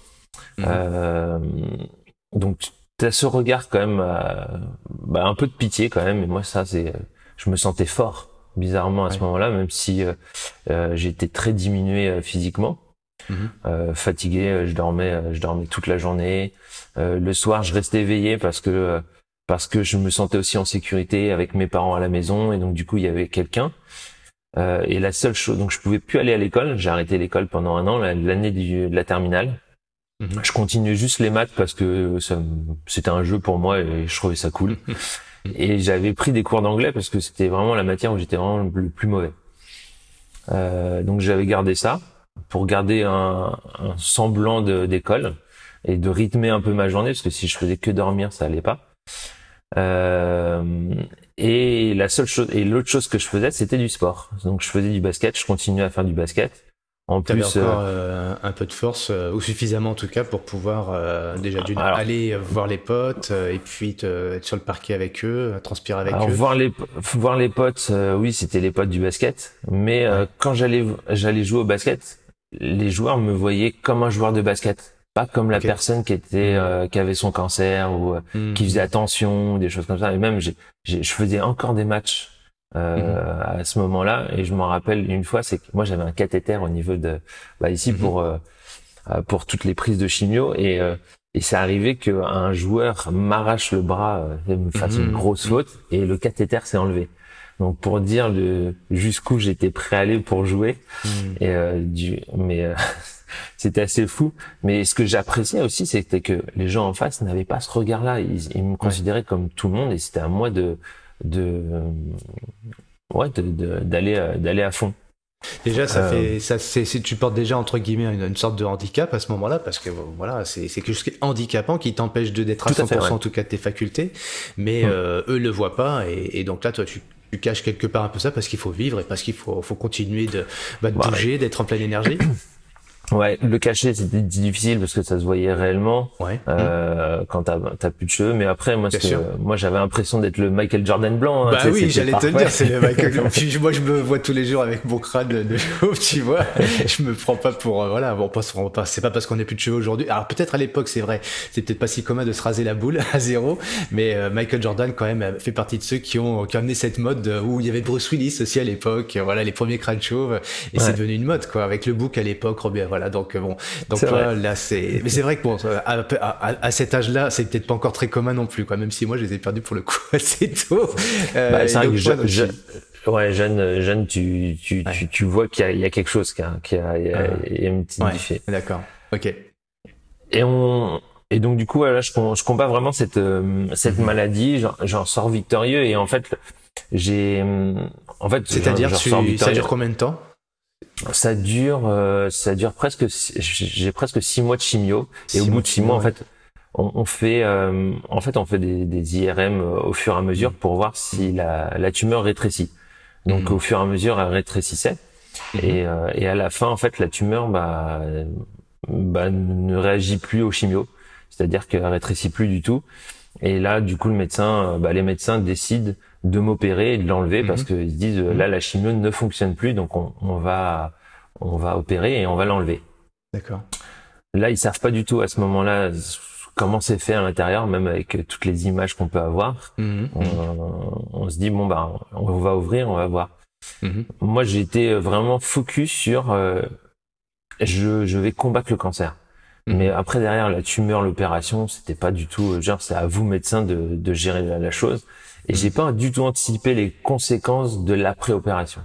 S1: donc tu as ce regard quand même, bah, un peu de pitié quand même. Et moi ça c'est, je me sentais fort bizarrement à ce moment-là, même si j'étais très diminué physiquement. Euh, fatigué, euh, je dormais, euh, je dormais toute la journée. le soir, je restais éveillé parce que parce que je me sentais aussi en sécurité avec mes parents à la maison et donc du coup il y avait quelqu'un. et la seule chose, donc je pouvais plus aller à l'école. J'ai arrêté l'école pendant un an, l'année de la terminale. Mhm. Je continuais juste les maths parce que c'était un jeu pour moi et je trouvais ça cool. et j'avais pris des cours d'anglais parce que c'était vraiment la matière où j'étais vraiment le plus mauvais. donc j'avais gardé ça pour garder un, un semblant d'école et de rythmer un peu ma journée parce que si je faisais que dormir ça allait pas euh, et la seule chose et l'autre chose que je faisais c'était du sport donc je faisais du basket je continuais à faire du basket
S2: en plus, encore euh, euh, un peu de force, euh, ou suffisamment en tout cas, pour pouvoir déjà d'une aller voir les potes et puis te, être sur le parquet avec eux, transpirer avec eux.
S1: Voir les voir les potes, oui, c'était les potes du basket. Mais quand j'allais j'allais jouer au basket, les joueurs me voyaient comme un joueur de basket, pas comme la personne qui était hmm. euh, qui avait son cancer ou euh, hmm. qui faisait attention, des choses comme ça. Et même je faisais encore des matchs euh, hmm. à ce moment-là et je m'en rappelle une fois, c'est que moi j'avais un cathéter au niveau de bah, ici pour pour toutes les prises de chimio et et c'est arrivé qu'un joueur m'arrache le bras et me fasse une grosse faute et le cathéter s'est enlevé. Donc pour dire le jusqu'où j'étais prêt à aller pour jouer. Hmm. Et euh, du, mais euh, c'était assez fou. Mais ce que j'appréciais aussi, c'était que les gens en face n'avaient pas ce regard-là. Ils, ils me considéraient comme tout le monde et c'était à moi de de ouais d'aller de, d'aller à fond.
S2: Déjà, ça euh, fait, ça, c'est, tu portes déjà entre guillemets une, sorte de handicap à ce moment-là, parce que voilà, c'est, c'est quelque chose qui est handicapant qui t'empêche de d'être à 100% en tout cas de tes facultés, mais hum. euh, eux le voient pas, et, et, donc là, toi, tu, tu caches quelque part un peu ça parce qu'il faut vivre et parce qu'il faut, faut continuer de, bah, de bouger, d'être en pleine énergie.
S1: Ouais, le cacher c'était difficile parce que ça se voyait réellement
S2: ouais.
S1: euh, quand t'as as plus de cheveux. Mais après, moi, moi j'avais l'impression d'être le Michael Jordan blanc.
S2: Hein, bah oui, j'allais te le dire, c'est le Michael. Moi, je me vois tous les jours avec mon crâne de chauve, tu vois. je me prends pas pour euh, voilà, bon, pas, c'est pas parce qu'on est plus de cheveux aujourd'hui. Alors peut-être à l'époque, c'est vrai, c'est peut-être pas si commun de se raser la boule à zéro, mais euh, Michael Jordan quand même fait partie de ceux qui ont, qui ont amené cette mode où il y avait Bruce Willis aussi à l'époque. Voilà, les premiers crânes chauves, et c'est devenu une mode quoi, avec le book à l'époque. Voilà, donc bon, donc là, c'est. Mais c'est vrai que bon, à, cet âge-là, c'est peut-être pas encore très commun non plus, quoi. Même si moi, je les ai perdus pour le coup assez tôt.
S1: Euh, bah, c'est vrai que je, ouais, jeune, jeune, tu, tu, tu, tu, vois qu'il y, y, a quelque chose, qu'il y, a, il y, a, y a une petite
S2: ouais, D'accord. Ok.
S1: Et on. Et donc du coup, là, je, je combats vraiment cette euh, cette mhm. maladie. J'en sors victorieux et en fait, j'ai en fait.
S2: C'est-à-dire, ça dure combien de temps?
S1: Ça dure, euh, ça dure presque. J'ai presque six mois de chimio et au bout de six mois, en fait, on, on fait, euh, en fait, on fait des, des, IRM euh, au fur et à mesure pour voir si la, la tumeur rétrécit. Donc, mhm. au fur et à mesure, elle rétrécissait. Mhm. Et, et à la fin, en fait, la tumeur, bah, bah ne réagit plus au chimio, c'est-à-dire qu'elle rétrécit plus du tout. Et là, du coup, le médecin, bah, les médecins décident de m'opérer et de l'enlever parce mhm. qu'ils se disent euh, là la chimio ne fonctionne plus donc on, on va on va opérer et on va l'enlever.
S2: D'accord.
S1: Là ils savent pas du tout à ce moment-là comment c'est fait à l'intérieur même avec toutes les images qu'on peut avoir. Mhm. On, se dit bon bah on va ouvrir on va voir. Mhm. Moi été vraiment focus sur euh, je, je vais combattre le cancer. Mais après derrière la tumeur, l'opération, c'était pas du tout genre c'est à vous médecin de, de gérer la chose. Et j'ai pas du tout anticipé les conséquences de l'après-opération.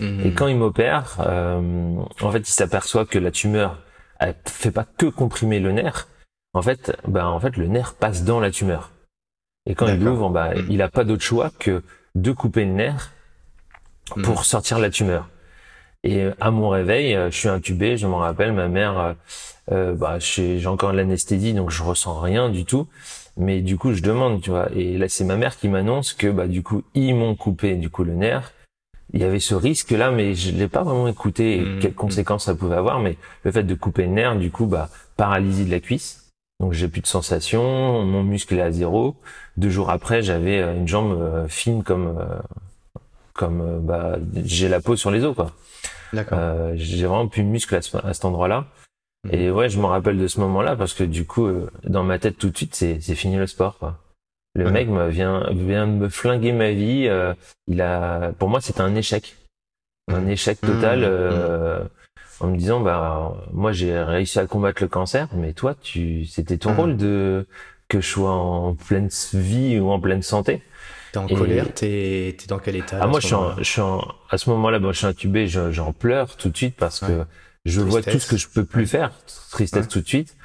S1: Mhm. Et quand il m'opère, euh, en fait, il s'aperçoit que la tumeur, elle fait pas que comprimer le nerf. En fait, ben en fait, le nerf passe dans la tumeur. Et quand il l'ouvre, mhm. il a pas d'autre choix que de couper le nerf pour sortir la tumeur. Et euh, à mon réveil, euh, je suis intubé, je m'en rappelle, ma mère, euh, bah, j'ai encore l'anesthésie, donc je ressens rien du tout. Mais du coup, je demande, tu vois. Et là, c'est ma mère qui m'annonce que, bah, du coup, ils m'ont coupé, du coup, le nerf. Il y avait ce risque-là, mais je l'ai pas vraiment écouté et mmh, quelles conséquences ça pouvait avoir. Mais le fait de couper le nerf, du coup, bah, paralysie de la cuisse. Donc, j'ai plus de sensation, mon muscle est à zéro. Deux jours après, j'avais euh, une jambe euh, fine comme, euh, comme, bah, j'ai la peau sur les os, quoi.
S2: D'accord.
S1: j'ai vraiment plus de muscle à, cet endroit-là. Et ouais, je me rappelle de ce moment-là parce que du coup, euh, dans ma tête tout de suite, c'est c'est fini le sport. Quoi. Le mec me vient vient de me flinguer ma vie. Euh, il a, pour moi, c'était un échec, un échec total. Mmh, euh, en me disant, bah moi j'ai réussi à combattre le cancer, mais toi, tu, c'était ton rôle de que je sois en pleine vie ou en pleine santé.
S2: T'es en colère, t'es es dans quel état
S1: Ah moi je suis, en, je suis en, à ce moment-là, bon, je suis intubé, j'en pleure tout de suite parce que je vois tout ce que je peux plus faire, tristesse tout de suite.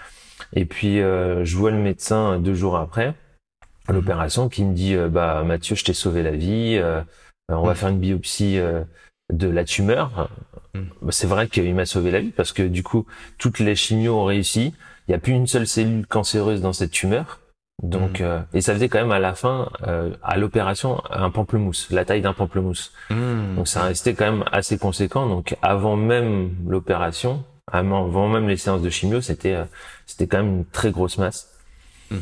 S1: Et puis euh, je vois le médecin deux jours après mhm. l'opération qui me dit euh, bah Mathieu, je t'ai sauvé la vie, euh, on va faire une biopsie de la tumeur. Mhm. Bah, c'est vrai qu'il m'a sauvé la vie parce que du coup toutes les chimios ont réussi. Il n'y a plus une seule cellule cancéreuse dans cette tumeur. Donc, euh, et ça faisait quand même à la fin, euh, à l'opération, un pamplemousse, la taille d'un pamplemousse. Mmh. Donc ça restait quand même assez conséquent. Donc avant même l'opération, avant même les séances de chimio, c'était euh, c'était quand même une très grosse masse. Mmh.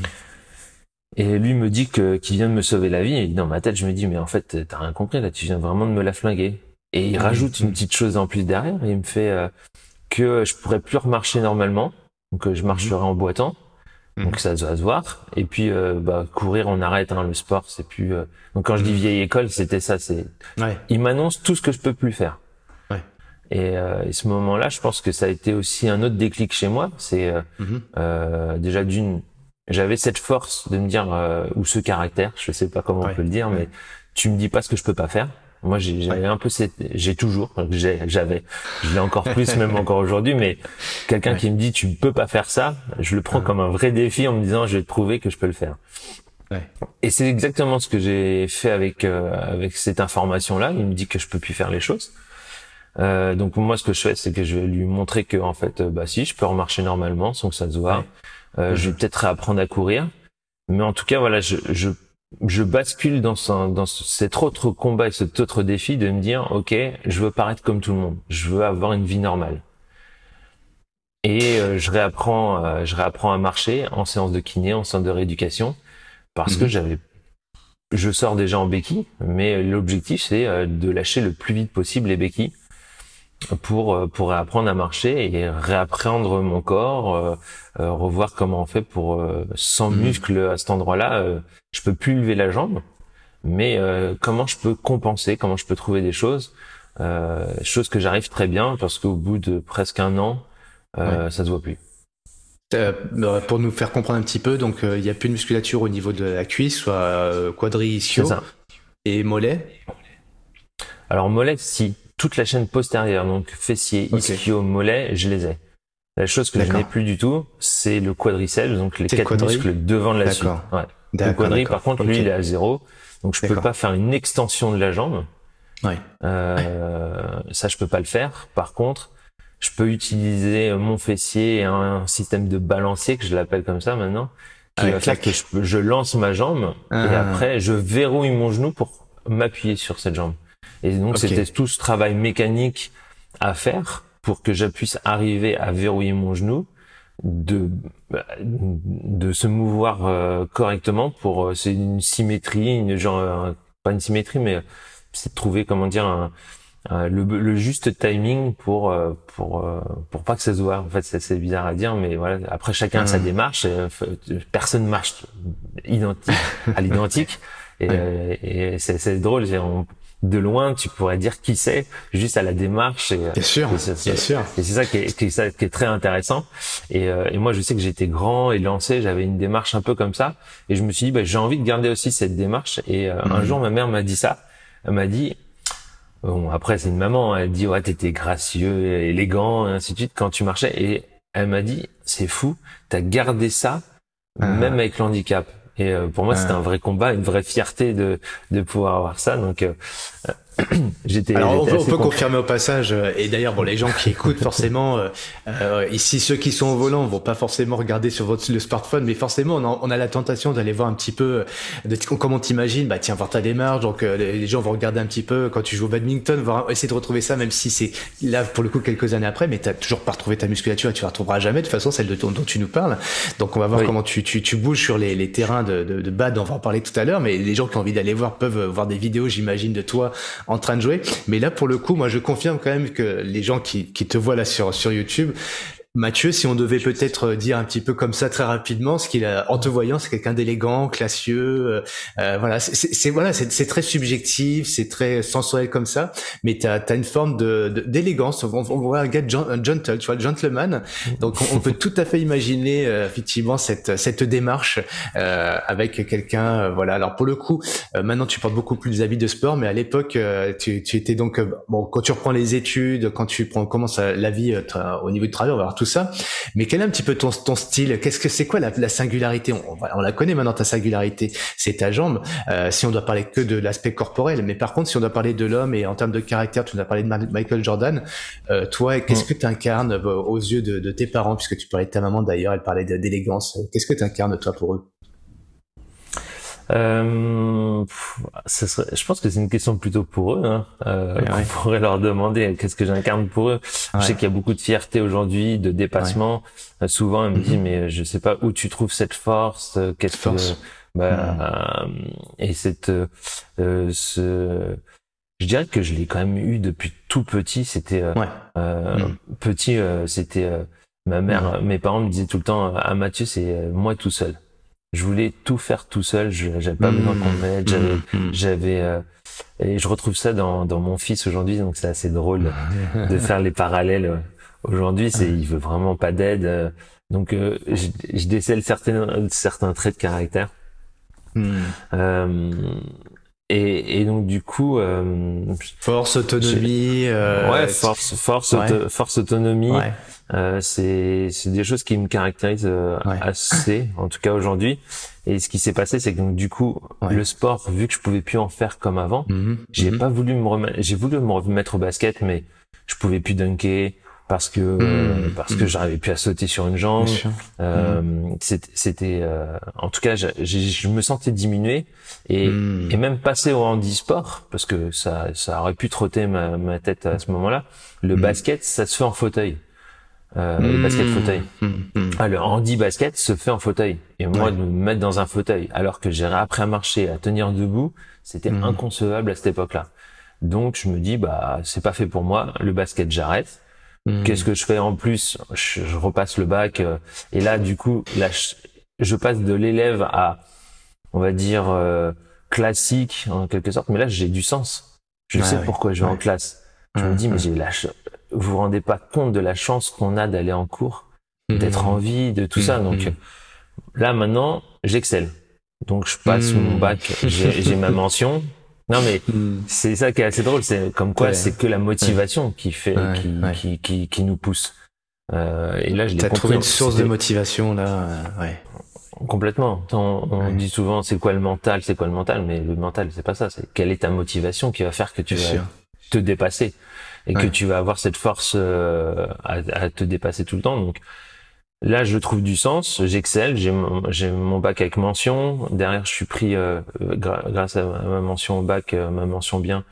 S1: Et lui me dit que qu'il vient de me sauver la vie. Et dans ma tête, je me dis mais en fait t'as rien compris là, tu viens vraiment de me la flinguer. Et il rajoute une petite chose en plus derrière. Il me fait que je pourrais plus remarcher normalement, donc je marcherai en boitant donc mhm. ça doit se voir. Et puis euh, bah, courir, on arrête. Hein, le sport, c'est plus. Euh, Donc quand je dis mhm. vieille école, c'était ça. C'est.
S2: Ouais.
S1: Il m'annonce tout ce que je peux plus faire.
S2: Ouais.
S1: Et, euh, et ce moment-là, je pense que ça a été aussi un autre déclic chez moi. C'est euh, euh déjà d'une, j'avais cette force de me dire ou ce caractère, je sais pas comment on peut le dire, mais tu me dis pas ce que je peux pas faire. Moi, j'ai j'avais un peu cette, j'ai toujours, j'ai, j'avais, je l'ai encore plus même encore aujourd'hui, mais quelqu'un qui me dit tu ne peux pas faire ça, je le prends comme un vrai défi en me disant je vais te prouver que je peux le faire. Et c'est exactement ce que j'ai fait avec euh, avec cette information là. Il me dit que je peux plus faire les choses. Euh, donc moi, ce que je fais, c'est que je vais lui montrer que en fait, euh, bah si, je peux remarcher normalement sans que ça se voit. Euh, Je vais peut-être réapprendre à courir, mais en tout cas, voilà, je je, je bascule dans ce, dans cet autre combat et cet autre défi de me dire, ok, je veux paraître comme tout le monde, je veux avoir une vie normale. Et euh, je réapprends, euh, je réapprends à marcher en séance de kiné, en séance de rééducation, parce que mhm. j'avais je sors déjà en béquille, mais l'objectif c'est de lâcher le plus vite possible les béquilles pour euh, pour apprendre à marcher et réapprendre mon corps, euh, euh, revoir comment on fait pour sans hmm. muscle à cet endroit-là, je peux plus lever la jambe, mais comment je peux compenser, comment je peux trouver des choses, choses que j'arrive très bien parce qu'au bout de presque un an, ça se voit plus.
S2: pour nous faire comprendre un petit peu, donc il n'y a plus de musculature au niveau de la cuisse, soit quadri, ischio et mollet.
S1: Alors mollet, si toute la chaîne postérieure, donc fessier, ischio, mollet, je les ai. La chose que je n'ai plus du tout, c'est le quadriceps, donc les quatre muscles devant de la suite. Ouais. Le quadri, par contre, lui, il est à zéro, donc je peux pas faire une extension de la jambe. Ouais. Euh, ça, je peux pas le faire. Par contre, je peux utiliser mon fessier et un, système de balancier que je l'appelle comme ça maintenant, qui va faire que je, je, lance ma jambe et ah. après je verrouille mon genou pour m'appuyer sur cette jambe. Et donc c'était tout ce travail mécanique à faire pour que je puisse arriver à verrouiller mon genou, de de se mouvoir euh, correctement pour euh, c'est une symétrie, une genre euh, pas une symétrie mais c'est de trouver comment dire un, le, le, juste timing pour pour pour pas que ça se voit. En fait, c'est bizarre à dire, mais voilà. Après, chacun a sa mmh. démarche. Personne marche identique à l'identique. Et, et c'est drôle. On, de loin, tu pourrais dire qui c'est juste à la démarche. Et,
S2: bien sûr, bien sûr.
S1: Et c'est ça qui est, qui, est, qui est très intéressant. Et, euh, et, moi, je sais que j'étais grand et lancé, j'avais une démarche un peu comme ça. Et je me suis dit, bah, j'ai envie de garder aussi cette démarche. Et euh, un mhm. jour, ma mère m'a dit ça. Elle m'a dit, bon, après, c'est une maman, elle dit, ouais, t'étais gracieux, élégant, et ainsi de suite, quand tu marchais. Et elle m'a dit, c'est fou, t'as gardé ça, ah. même avec l'handicap. Et euh, pour moi, c'était un vrai combat, une vraie fierté de de pouvoir avoir ça. Donc, euh,
S2: j'étais. Alors, on, peut confirmer au passage, euh, et d'ailleurs, bon, les gens qui écoutent forcément, euh, ici, ceux qui sont au volant vont pas forcément regarder sur votre le smartphone, mais forcément, on a, on a la tentation d'aller voir un petit peu de comment t'imagines. Bah, tiens, voir ta démarche. Donc, les, gens vont regarder un petit peu quand tu joues au badminton, voir essayer de retrouver ça, même si c'est là pour le coup quelques années après, mais t'as toujours pas retrouvé ta musculature et tu la retrouveras jamais de toute façon celle de dont tu nous parles. Donc, on va voir comment tu, tu, tu bouges sur les, les terrains de, de, de bad. On va en parler tout à l'heure, mais les gens qui ont envie d'aller voir peuvent voir des vidéos, j'imagine, de toi en train de jouer. Mais là, pour le coup, moi, je confirme quand même que les gens qui, te voient là sur, sur YouTube, Mathieu, si on devait peut-être dire un petit peu comme ça très rapidement, ce qu'il a en te voyant, c'est quelqu'un d'élégant, classieux, euh, euh voilà, c'est voilà, c'est très subjectif, c'est très sensoriel comme ça, mais tu as, une forme de d'élégance. On, on, voit un gars gentle, tu vois, gentleman. Donc on, peut tout à fait imaginer euh, effectivement cette cette démarche euh, avec quelqu'un, euh, voilà. Alors pour le coup, maintenant tu portes beaucoup plus des habits de sport, mais à l'époque tu, tu étais donc bon quand tu reprends les études, quand tu prends commence la vie au niveau du travail, on va voir tout ça. Mais quel est un petit peu ton, ton style? Qu'est-ce que c'est quoi la, la singularité? On, on, la connaît maintenant ta singularité, c'est ta jambe. Euh, si on doit parler que de l'aspect corporel, mais par contre si on doit parler de l'homme et en termes de caractère, tu nous as parlé de Michael Jordan. Euh, toi, qu'est-ce mm. que tu incarnes euh, aux yeux de, de, tes parents, puisque tu parlais de ta maman d'ailleurs, elle parlait d'élégance. Qu'est-ce que tu incarnes toi pour eux?
S1: Euh, je pense que c'est une question plutôt pour eux. Hein. Euh, On pourrait leur demander qu'est-ce que j'incarne pour eux? Je sais qu'il y a beaucoup de fierté aujourd'hui, de dépassement. Euh, souvent, ils me mm-hmm. mais je sais pas où tu trouves cette force. Euh, qu'est-ce que bah, et cette ce je dirais que je l'ai quand même eu depuis tout petit. C'était mm. petit, c'était ma mère, mm. mes parents me disaient tout le temps à ah, Mathieu, c'est moi tout seul je voulais tout faire tout seul. J'avais pas besoin qu'on m'aide. J'avais, mmh, mmh. j'avais euh, et je retrouve ça dans dans mon fils aujourd'hui. Donc c'est assez drôle de faire les parallèles. Aujourd'hui, c'est il veut vraiment pas d'aide. Euh, donc euh, je, je, décèle certains certains traits de caractère. Mmh. Et, et donc du coup, euh,
S2: force, autonomie. Euh,
S1: ouais, force, force, force, autonomie. Ouais. Euh, c'est c'est des choses qui me caractérisent euh, assez, en tout cas aujourd'hui. Et ce qui s'est passé, c'est que donc du coup, le sport, vu que je pouvais plus en faire comme avant, mm-hmm. j'ai mm-hmm. pas voulu me remettre. J'ai voulu me remettre au basket, mais je pouvais plus dunker parce que mmh. parce que mmh. j'arrivais plus à sauter sur une jambe. Euh, mmh. C'était euh, en tout cas, je me sentais diminué et, et même passer au handisport parce que ça ça aurait pu trotter ma, ma tête à ce moment-là. Le basket, ça se fait en fauteuil. Euh, le basket fauteuil. Ah, le handi basket se fait en fauteuil. Et moi, de me mettre dans un fauteuil, alors que j'ai appris à marcher, à tenir debout, c'était inconcevable à cette époque-là. Donc, je me dis, bah, c'est pas fait pour moi. Le basket, j'arrête. Hmm. Qu'est-ce que je fais en plus? Je, repasse le bac euh, et là du coup là je, passe de l'élève à on va dire euh, classique en quelque sorte mais là j'ai du sens. Je sais pourquoi je vais en classe. Je me dis mais j'ai la vous vous rendez pas compte de la chance qu'on a d'aller en cours, hmm. d'être en vie, de tout ça hmm. donc là maintenant j'excelle. Donc je passe mon bac, j'ai ma mention, non mais hmm. c'est ça qui est assez drôle, c'est comme quoi c'est que la motivation qui fait, qui, qui, qui, nous pousse. Euh, et là, je l'ai
S2: trouvé une source de motivation là, euh, ouais.
S1: Complètement. On, on dit souvent c'est quoi le mental, c'est quoi le mental, mais le mental c'est pas ça. C'est quelle est ta motivation qui va faire que tu vas te dépasser et que tu vas avoir cette force euh, à, à, te dépasser tout le temps. Donc Là, je trouve du sens, j'excelle, j'ai mon, mon, bac avec mention. Derrière, je suis pris euh, grâce à ma mention au bac, euh, ma mention bien.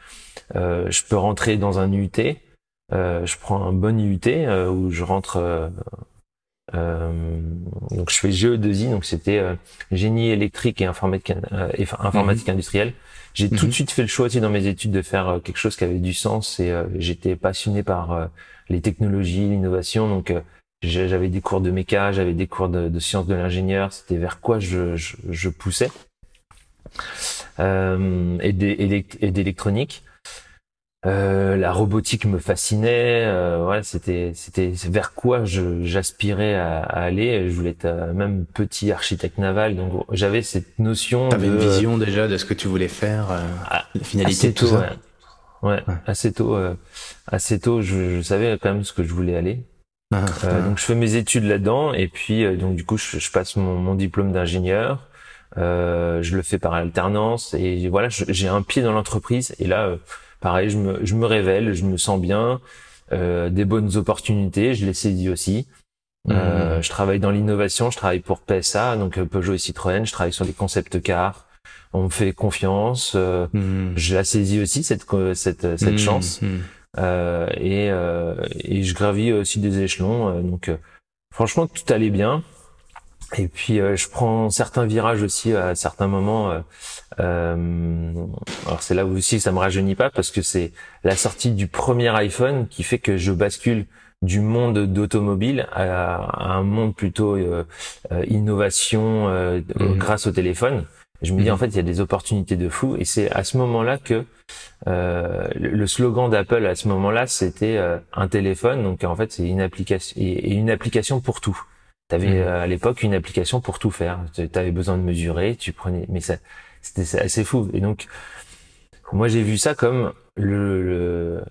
S1: Euh, je peux rentrer dans un UT. je prends un bon UT où je rentre. donc, je fais GE2I, donc c'était génie électrique et informatique, informatique mhm. industrielle. J'ai tout de mhm. suite fait le choix aussi dans mes études de faire quelque chose qui avait du sens et j'étais passionné par les technologies, l'innovation. Donc j'avais des cours de méca, j'avais des cours de, de sciences de l'ingénieur, c'était vers quoi je, je, je poussais. Euh, et d'électronique. Euh, la robotique me fascinait. Euh, voilà, c'était c'était vers quoi j'aspirais à, à, aller. Je voulais être euh, même petit architecte naval, donc j'avais cette notion.
S2: T'avais une vision déjà de ce que tu voulais faire, euh,
S1: ah, la finalité tout ça. Ouais. ouais, assez tôt, euh, assez tôt, je, je, savais quand même ce que je voulais aller. Ah, euh, donc je fais mes études là-dedans et puis euh, donc du coup je, je passe mon, mon diplôme d'ingénieur. Euh, je le fais par alternance et voilà j'ai un pied dans l'entreprise et là euh, pareil je me, je me révèle, je me sens bien, des bonnes opportunités, je les saisis aussi. Mmh. je travaille dans l'innovation, je travaille pour PSA donc Peugeot et Citroën, je travaille sur les concepts cars. On me fait confiance, mmh. je la saisis aussi cette cette cette mmh. chance. Euh, et, euh, et je gravis aussi des échelons. Euh, donc franchement, tout allait bien. Et puis je prends certains virages aussi à certains moments. Euh, alors c'est là où aussi ça me rajeunit pas parce que c'est la sortie du premier iPhone qui fait que je bascule du monde d'automobile à, un monde plutôt euh, innovation mmh. grâce au téléphone. Je me dis mmh. en fait il y a des opportunités de fou et c'est à ce moment-là que euh, le slogan d'Apple à ce moment-là, c'était euh, un téléphone. Donc en fait, c'est une application et, une application pour tout. Tu avais mmh. euh, à l'époque une application pour tout faire. Tu avais besoin de mesurer, tu prenais, mais ça, c'était assez fou. Et donc, moi, j'ai vu ça comme le,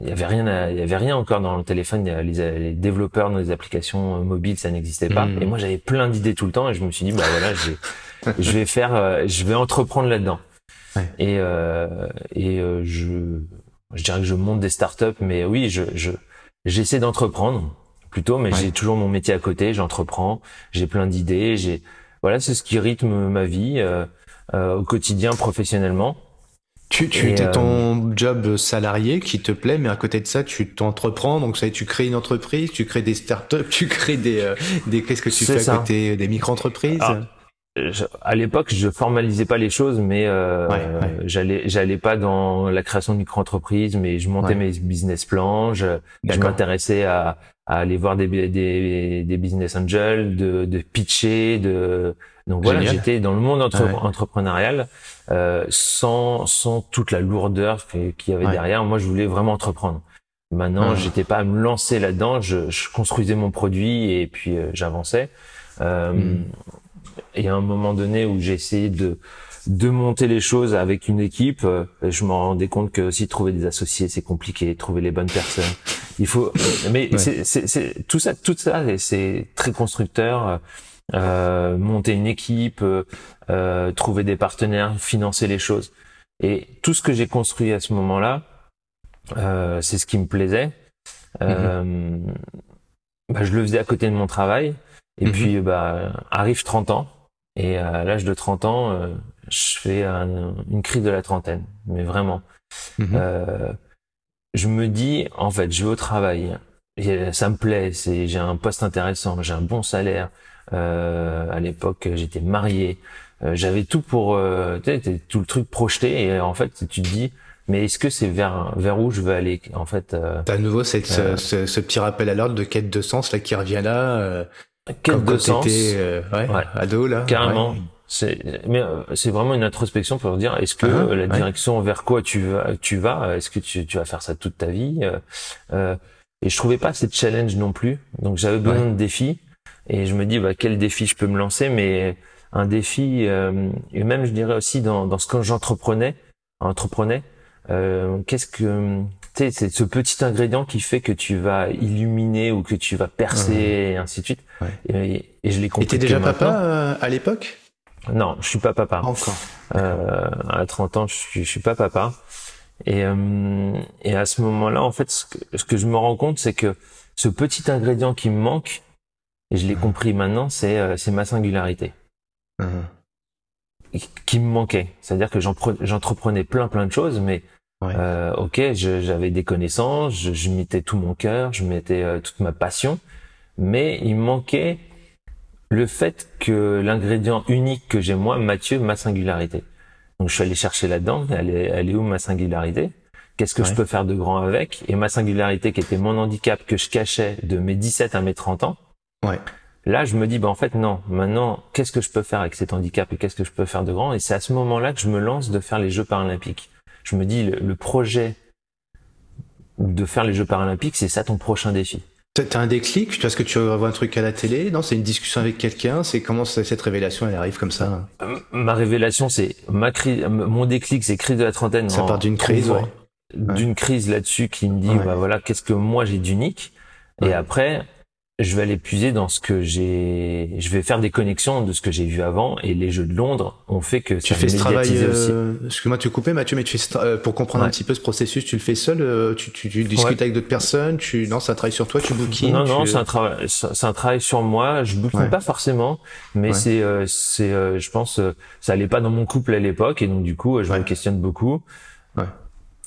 S1: il y avait rien, il y avait rien encore dans le téléphone. Les, les développeurs dans les applications mobiles, ça n'existait pas. Mmh. Et moi, j'avais plein d'idées tout le temps, et je me suis dit, bah voilà, je vais faire, je vais entreprendre là-dedans. Et, euh, et euh, je, je dirais que je monte des startups, mais oui, je, je j'essaie d'entreprendre plutôt, mais j'ai toujours mon métier à côté, j'entreprends, j'ai plein d'idées, j'ai voilà, c'est ce qui rythme ma vie euh, euh, au quotidien professionnellement.
S2: Tu, tu as ton job salarié qui te plaît, mais à côté de ça, tu t'entreprends. Donc, ça, tu crées une entreprise, tu crées des startups, tu crées des, des qu'est-ce que tu fais à côté des micro-entreprises? Ah,
S1: à l'époque, je formalisais pas les choses, mais euh, j'allais j'allais pas dans la création de micro-entreprises, mais je montais mes business plans, je, m'intéressais à, à, aller voir des, des, des business angels, de, de pitcher, de donc voilà, j'étais dans le monde entrepreneurial euh, sans sans toute la lourdeur qu'il y avait derrière. Moi, je voulais vraiment entreprendre. Maintenant, j'étais pas à me lancer là-dedans. Je, je, construisais mon produit et puis euh, j'avançais. Euh, hmm et à un moment donné où j'ai essayé de de monter les choses avec une équipe, euh, je me rendais compte que si trouver des associés, c'est compliqué, trouver les bonnes personnes. Il faut, mais c'est tout ça, tout ça, c'est très constructeur. Euh, monter une équipe, euh, trouver des partenaires, financer les choses. Et tout ce que j'ai construit à ce moment-là, euh, c'est ce qui me plaisait. Euh, bah, je le faisais à côté de mon travail. Et mhm. puis, bah, arrive 30 ans. Et à l'âge de 30 ans, euh, je fais une crise de la trentaine. Mais vraiment. Mhm. Euh, je me dis, en fait, je vais au travail. Et ça me plaît. C'est, j'ai un poste intéressant. J'ai un bon salaire. Euh, à l'époque, j'étais marié. Euh, j'avais tout pour, euh, tout le truc projeté. Et en fait, tu te dis, mais est-ce que c'est vers vers où je veux aller en fait
S2: euh, à nouveau c'est ce, ce, petit rappel à l'ordre de quête de sens là qui revient là euh,
S1: quête de sens.
S2: euh, ouais, ouais, ado là
S1: carrément. C'est mais euh, c'est vraiment une introspection pour dire est-ce que ah, la direction vers quoi tu vas tu vas est-ce que tu, tu vas faire ça toute ta vie euh, et je trouvais pas cette challenge non plus. Donc j'avais besoin de défis et je me dis bah quel défi je peux me lancer mais un défi et même je dirais aussi dans dans ce que j'entreprenais entreprenais euh, qu'est-ce que sais, c'est ce petit ingrédient qui fait que tu vas illuminer ou que tu vas percer et ainsi de suite. Et, je l'ai compris.
S2: Et t'es déjà papa euh, à l'époque?
S1: Non, je suis pas papa.
S2: Encore.
S1: Euh, à 30 ans, je suis, je suis pas papa. Et, euh, et à ce moment-là, en fait, ce que, ce que je me rends compte, c'est que ce petit ingrédient qui me manque, et je l'ai compris maintenant, c'est euh, c'est ma singularité. Qui me manquait. C'est-à-dire que j'entreprenais plein plein de choses, mais euh, ok, j'avais des connaissances, je, je, mettais tout mon cœur, je mettais euh, toute ma passion, mais il manquait le fait que l'ingrédient unique que j'ai moi, Mathieu, ma singularité. Donc je suis allé chercher là-dedans, elle est, elle est où ma singularité? Qu'est-ce que je peux faire de grand avec? Et ma singularité qui était mon handicap que je cachais de mes 17 à mes 30 ans.
S2: Ouais.
S1: Là, je me dis, bah en fait non. Maintenant, qu'est-ce que je peux faire avec cet handicap et qu'est-ce que je peux faire de grand? Et c'est à ce moment-là que je me lance de faire les Jeux paralympiques je me dis, le, projet de faire les Jeux paralympiques, c'est ça ton prochain défi.
S2: T'as un déclic? Est-ce que tu vois un truc à la télé? Non, c'est une discussion avec quelqu'un. C'est comment cette révélation elle arrive comme ça?
S1: Euh, Ma révélation, c'est ma crise, mon déclic, c'est crise de la trentaine.
S2: Ça part d'une crise, ouais.
S1: D'une crise là-dessus qui me dit, bah voilà, qu'est-ce que moi j'ai d'unique? Et après, je vais aller puiser dans ce que j'ai je vais faire des connexions de ce que j'ai vu avant et les jeux de Londres ont fait que
S2: tu fais ce travail euh, excuse-moi tu coupais Mathieu mais tu fais euh, pour comprendre un petit peu ce processus tu le fais seul euh, tu, tu, tu discutes avec d'autres personnes tu non ça travaille sur toi tu bookines
S1: non non c'est un travail c'est un travail sur moi. Je bookine pas forcément mais c'est euh, c'est je pense ça allait pas dans mon couple à l'époque et donc du coup je me questionne beaucoup.
S2: Ouais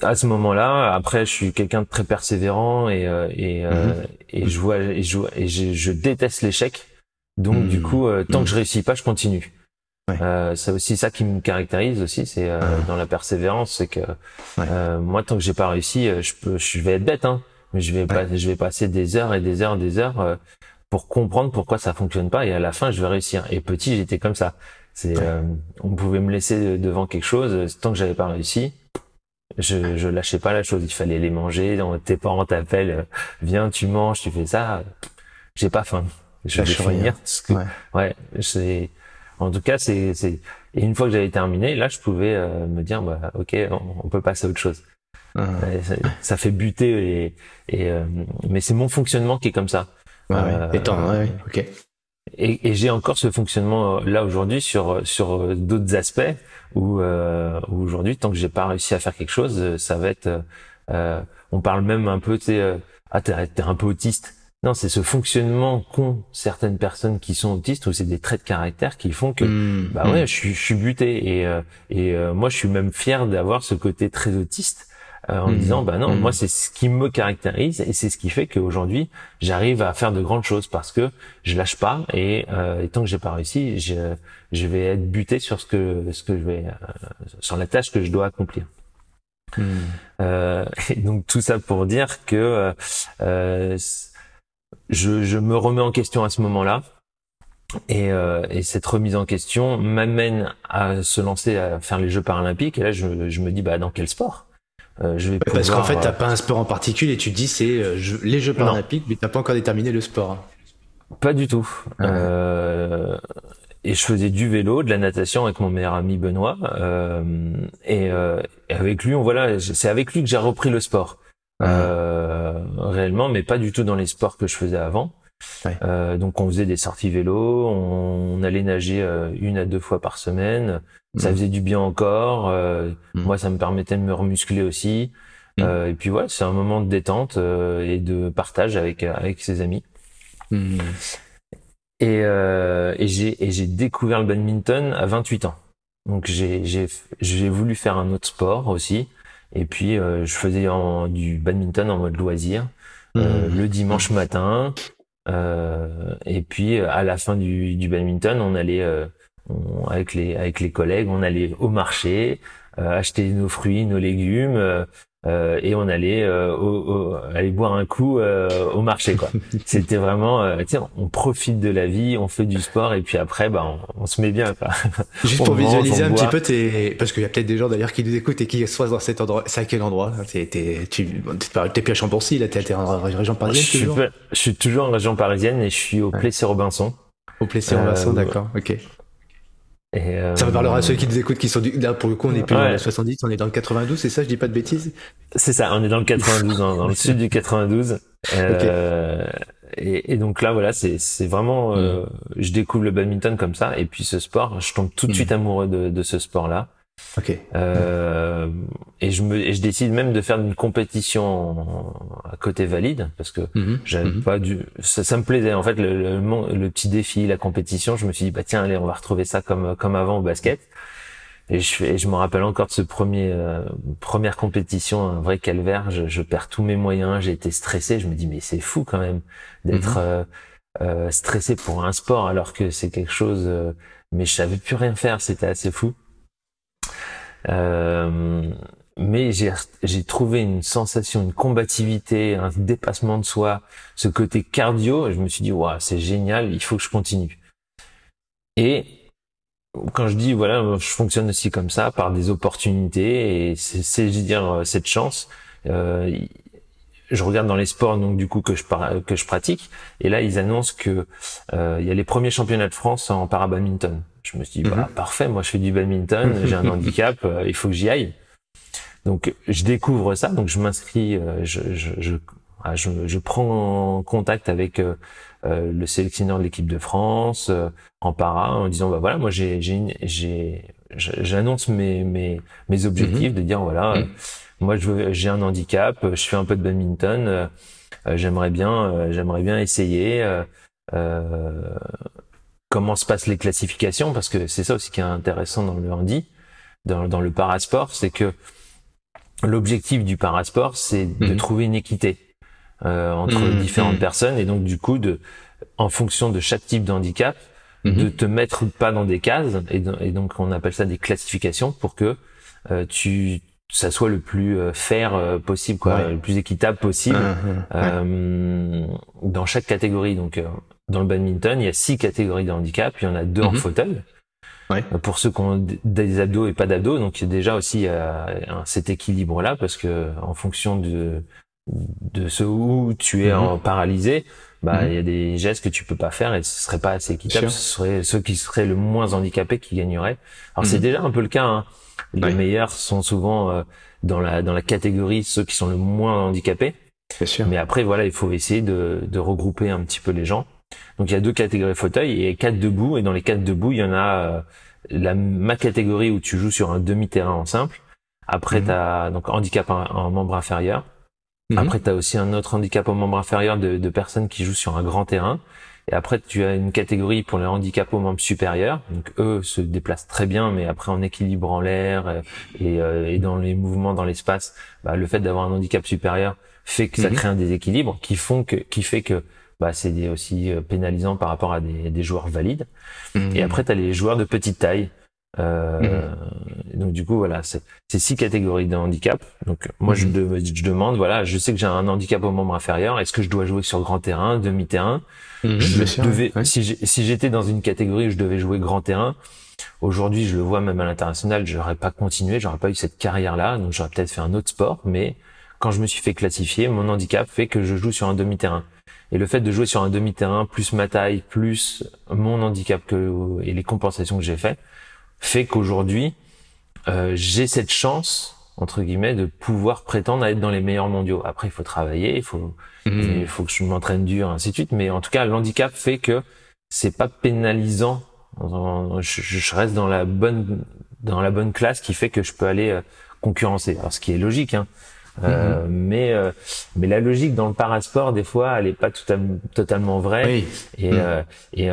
S1: à ce moment-là, après, je suis quelqu'un de très persévérant et euh, et, euh, mhm. et je vois et je et je, je déteste l'échec. Donc du mhm. coup, euh, tant que je mhm. réussis pas, je continue. Ouais. c'est aussi ça qui me caractérise aussi, c'est dans la persévérance, c'est que moi, tant que j'ai pas réussi, je peux, je vais être bête, hein, mais je vais pas, je vais passer des heures et des heures, et des heures pour comprendre pourquoi ça fonctionne pas et à la fin, je vais réussir. Et petit, j'étais comme ça. C'est, on pouvait me laisser devant quelque chose tant que j'avais pas réussi je, je lâchais pas la chose. Il fallait les manger. Tes parents t'appellent, euh, viens, tu manges, tu fais ça. J'ai pas faim. Je vais finir. Que, ouais, ouais c'est. En tout cas, c'est c'est. Et une fois que j'avais terminé, là, je pouvais euh, me dire, bah, ok, on, peut passer à autre chose. Ah. Ça, fait buter et, et euh, mais c'est mon fonctionnement qui est comme ça.
S2: Ouais, Étant, ouais, ok.
S1: Et, et j'ai encore ce fonctionnement là aujourd'hui sur sur d'autres aspects où, euh, aujourd'hui, tant que j'ai pas réussi à faire quelque chose, euh, ça va être. Euh, on parle même un peu, euh, ah t'es, un peu autiste. Non, c'est ce fonctionnement qu'ont certaines personnes qui sont autistes ou c'est des traits de caractère qui font que mmh, bah ouais, mmh. je suis, je suis buté et et moi je suis même fier d'avoir ce côté très autiste euh, en me disant bah non, moi c'est ce qui me caractérise et c'est ce qui fait qu'aujourd'hui j'arrive à faire de grandes choses parce que je lâche pas et, euh, tant que j'ai pas réussi, je, je vais être buté sur ce que ce que je vais euh, sur la tâche que je dois accomplir. Hmm. Euh, et donc tout ça pour dire que euh, je, je, me remets en question à ce moment-là. Et, euh, et, cette remise en question m'amène à se lancer à faire les Jeux paralympiques. Et là, je, je me dis, bah, dans quel sport?
S2: Euh, je vais Parce qu'en fait, t'as pas un sport en particulier. Tu dis c'est les Jeux paralympiques, mais t'as pas encore déterminé le sport.
S1: Pas du tout. Euh, et je faisais du vélo, de la natation avec mon meilleur ami Benoît. Euh, et, euh, et, avec lui, on voilà, c'est avec lui que j'ai repris le sport euh, réellement, mais pas du tout dans les sports que je faisais avant.
S2: Ouais.
S1: Euh, donc on faisait des sorties vélo, on, on allait nager euh, une à deux fois par semaine. Ça
S2: Mhm.
S1: faisait du bien encore. euh,
S2: Mhm.
S1: Moi, ça me permettait de me remuscler aussi. Euh, et puis voilà, c'est un moment de détente euh, et de partage avec avec ses amis.
S2: Mhm.
S1: Et, euh, et j'ai et j'ai découvert le badminton à 28 ans. Donc j'ai j'ai j'ai voulu faire un autre sport aussi. Et puis euh, je faisais en, du badminton en mode loisir euh, le dimanche matin. Euh, et puis à la fin du, du badminton, on allait euh, avec les avec les collègues, on allait au marché euh, acheter nos fruits, nos légumes. Euh, et on allait euh, au, au- aller boire un coup euh, au marché quoi. C'était vraiment euh, sais on profite de la vie, on fait du sport et puis après bah on, on se met bien quoi.
S2: Juste
S1: On
S2: pour
S1: mange,
S2: visualiser un petit peu tes, parce qu'il y a peut-être des gens d'ailleurs qui nous écoutent et qui soient dans cet endroit. C'est à quel endroit? T'es, t'es, tu, t'es plus à Chambourcy, là, t'es, en région
S1: Je
S2: parisienne
S1: suis,
S2: toujours?
S1: pas- je suis toujours en région parisienne et je suis au
S2: Ouais.
S1: Plessis Robinson.
S2: Au Plessis en
S1: Euh,
S2: d'accord, ok.
S1: Et, euh,
S2: Ça me parlera à ceux qui nous écoutent qui sont du, là, pour le coup, on est plus dans
S1: Ouais.
S2: le 70, on est dans le 92, c'est ça, je dis pas de bêtises?
S1: C'est ça, on est dans le 92, dans, dans le sud du 92. Euh, et, et donc là, voilà, c'est c'est vraiment, euh, je découvre le badminton comme ça, et puis ce sport, je tombe tout de
S2: Mm.
S1: suite amoureux de, de ce sport-là.
S2: Ok.
S1: Euh, et je me, et je décide même de faire une compétition à côté valide parce que
S2: Mhm.
S1: j'avais
S2: Mhm.
S1: pas du, ça, ça me plaisait en fait le, le, le petit défi, la compétition. Je me suis dit bah tiens allez, on va retrouver ça comme comme avant au basket. Et je, et je me rappelle encore de ce premier euh, première compétition, un vrai calvaire. Je, je perds tous mes moyens, j'ai été stressé. Je me dis mais c'est fou quand même d'être
S2: Mhm.
S1: euh, euh, stressé pour un sport alors que c'est quelque chose. euh, mais je savais plus rien faire. C'était assez fou. Euh, mais j'ai trouvé une sensation, une combativité, un dépassement de soi, ce côté cardio. Et je me suis dit waouh c'est génial, il faut que je continue. Et quand je dis voilà, je fonctionne aussi comme ça par des opportunités et c'est je veux dire cette chance. Euh, je regarde dans les sports donc du coup que je que je pratique et là ils annoncent que euh, il y a les premiers championnats de France en parabadminton. Je me suis dit
S2: Mhm.
S1: bah parfait, moi je fais du badminton, j'ai un handicap, euh, il faut que j'y aille. Donc je découvre ça, donc je m'inscris, euh, je, je, je, ah, je, je prends contact avec euh, euh, le sélectionneur de l'équipe de France euh, en para en disant bah voilà moi j'ai j'ai j'annonce mes mes mes objectifs de dire voilà
S2: Mhm.
S1: Moi j'ai un handicap, je fais un peu de badminton, euh, euh, j'aimerais bien euh, j'aimerais bien essayer euh, euh, comment se passent les classifications parce que c'est ça aussi qui est intéressant dans le handi dans, dans le parasport c'est que l'objectif du parasport c'est de
S2: Mhm.
S1: trouver une équité euh, entre
S2: Mhm,
S1: différentes
S2: mhm.
S1: personnes et donc du coup de en fonction de chaque type de
S2: Mhm.
S1: te mettre pas dans des cases et, et donc on appelle ça des classifications pour que euh, tu ça soit le plus euh, fair euh, possible quoi
S2: Ouais.
S1: le plus équitable possible
S2: Mhm. Ouais.
S1: euh, dans chaque catégorie. Donc, euh, dans le badminton, il y a six catégories de handicap. Il y en a deux en
S2: Mhm.
S1: fauteuil.
S2: Ouais.
S1: Pour ceux qui ont des abdos et pas d'abdos, donc il y a déjà aussi euh, cet équilibre-là, parce que en fonction de de ce où tu es
S2: Mhm.
S1: en paralysé, bah
S2: Mhm.
S1: il y a des gestes que tu peux pas faire et ce serait pas assez équitable. Ce serait ceux qui seraient le moins handicapés qui gagneraient. Alors c'est déjà un peu le cas. Hein. Les
S2: Ouais.
S1: meilleurs sont souvent euh, dans la dans la catégorie ceux qui sont le moins handicapés.
S2: Sûr.
S1: Mais après, voilà, il faut essayer de, de regrouper un petit peu les gens. Donc il y a deux catégories fauteuil et quatre debout. Et dans les quatre debout, il y en a euh, la ma catégorie où tu joues sur un demi-terrain en simple. Après,
S2: Mhm.
S1: tu as donc handicap en, en membre inférieur.
S2: Mhm.
S1: Après, tu as aussi un autre handicap au membre inférieur de, de personnes qui jouent sur un grand terrain. Et après, tu as une catégorie pour les handicaps au membre supérieur. Donc eux se déplacent très bien, mais après en équilibre en l'air euh, et, euh, et dans les mouvements dans l'espace, bah, le fait d'avoir un handicap supérieur fait que ça
S2: Mhm.
S1: crée un déséquilibre qui font que qui fait que bah, c'est aussi euh, pénalisant par rapport à des, des joueurs valides.
S2: Mhm.
S1: Et après, tu as les joueurs de petite taille. Euh, Donc du coup, voilà, c'est c'est six catégories de handicap. Donc moi, je,
S2: Mhm.
S1: de- je demande, voilà, je sais que j'ai un handicap au membre inférieur. Est-ce que je dois jouer sur grand terrain, demi-terrain
S2: Mhm.
S1: je devais,
S2: ouais.
S1: si j'étais dans une catégorie où je devais jouer grand terrain, aujourd'hui, je le vois même à l'international, j'aurais pas continué, j'aurais pas eu cette carrière-là, donc j'aurais peut-être fait un autre sport, mais quand je me suis fait classifier, mon handicap fait que je joue sur un demi-terrain. Et le fait de jouer sur un demi-terrain, plus ma taille, plus mon handicap que, et les compensations que j'ai fait, fait qu'aujourd'hui, euh, j'ai cette chance entre guillemets de pouvoir prétendre à être dans les meilleurs mondiaux. Après, il faut travailler, il faut, mmh. il faut que je m'entraîne dur, ainsi de suite. Mais en tout cas, l'handicap fait que c'est pas pénalisant. Je, je, reste dans la bonne dans la bonne classe qui fait que je peux aller euh, concurrencer. Alors, ce qui est logique, hein. Euh, mhm. mais euh, mais la logique dans le parasport des fois elle est pas tout totalement vraie. Et mhm. euh, et,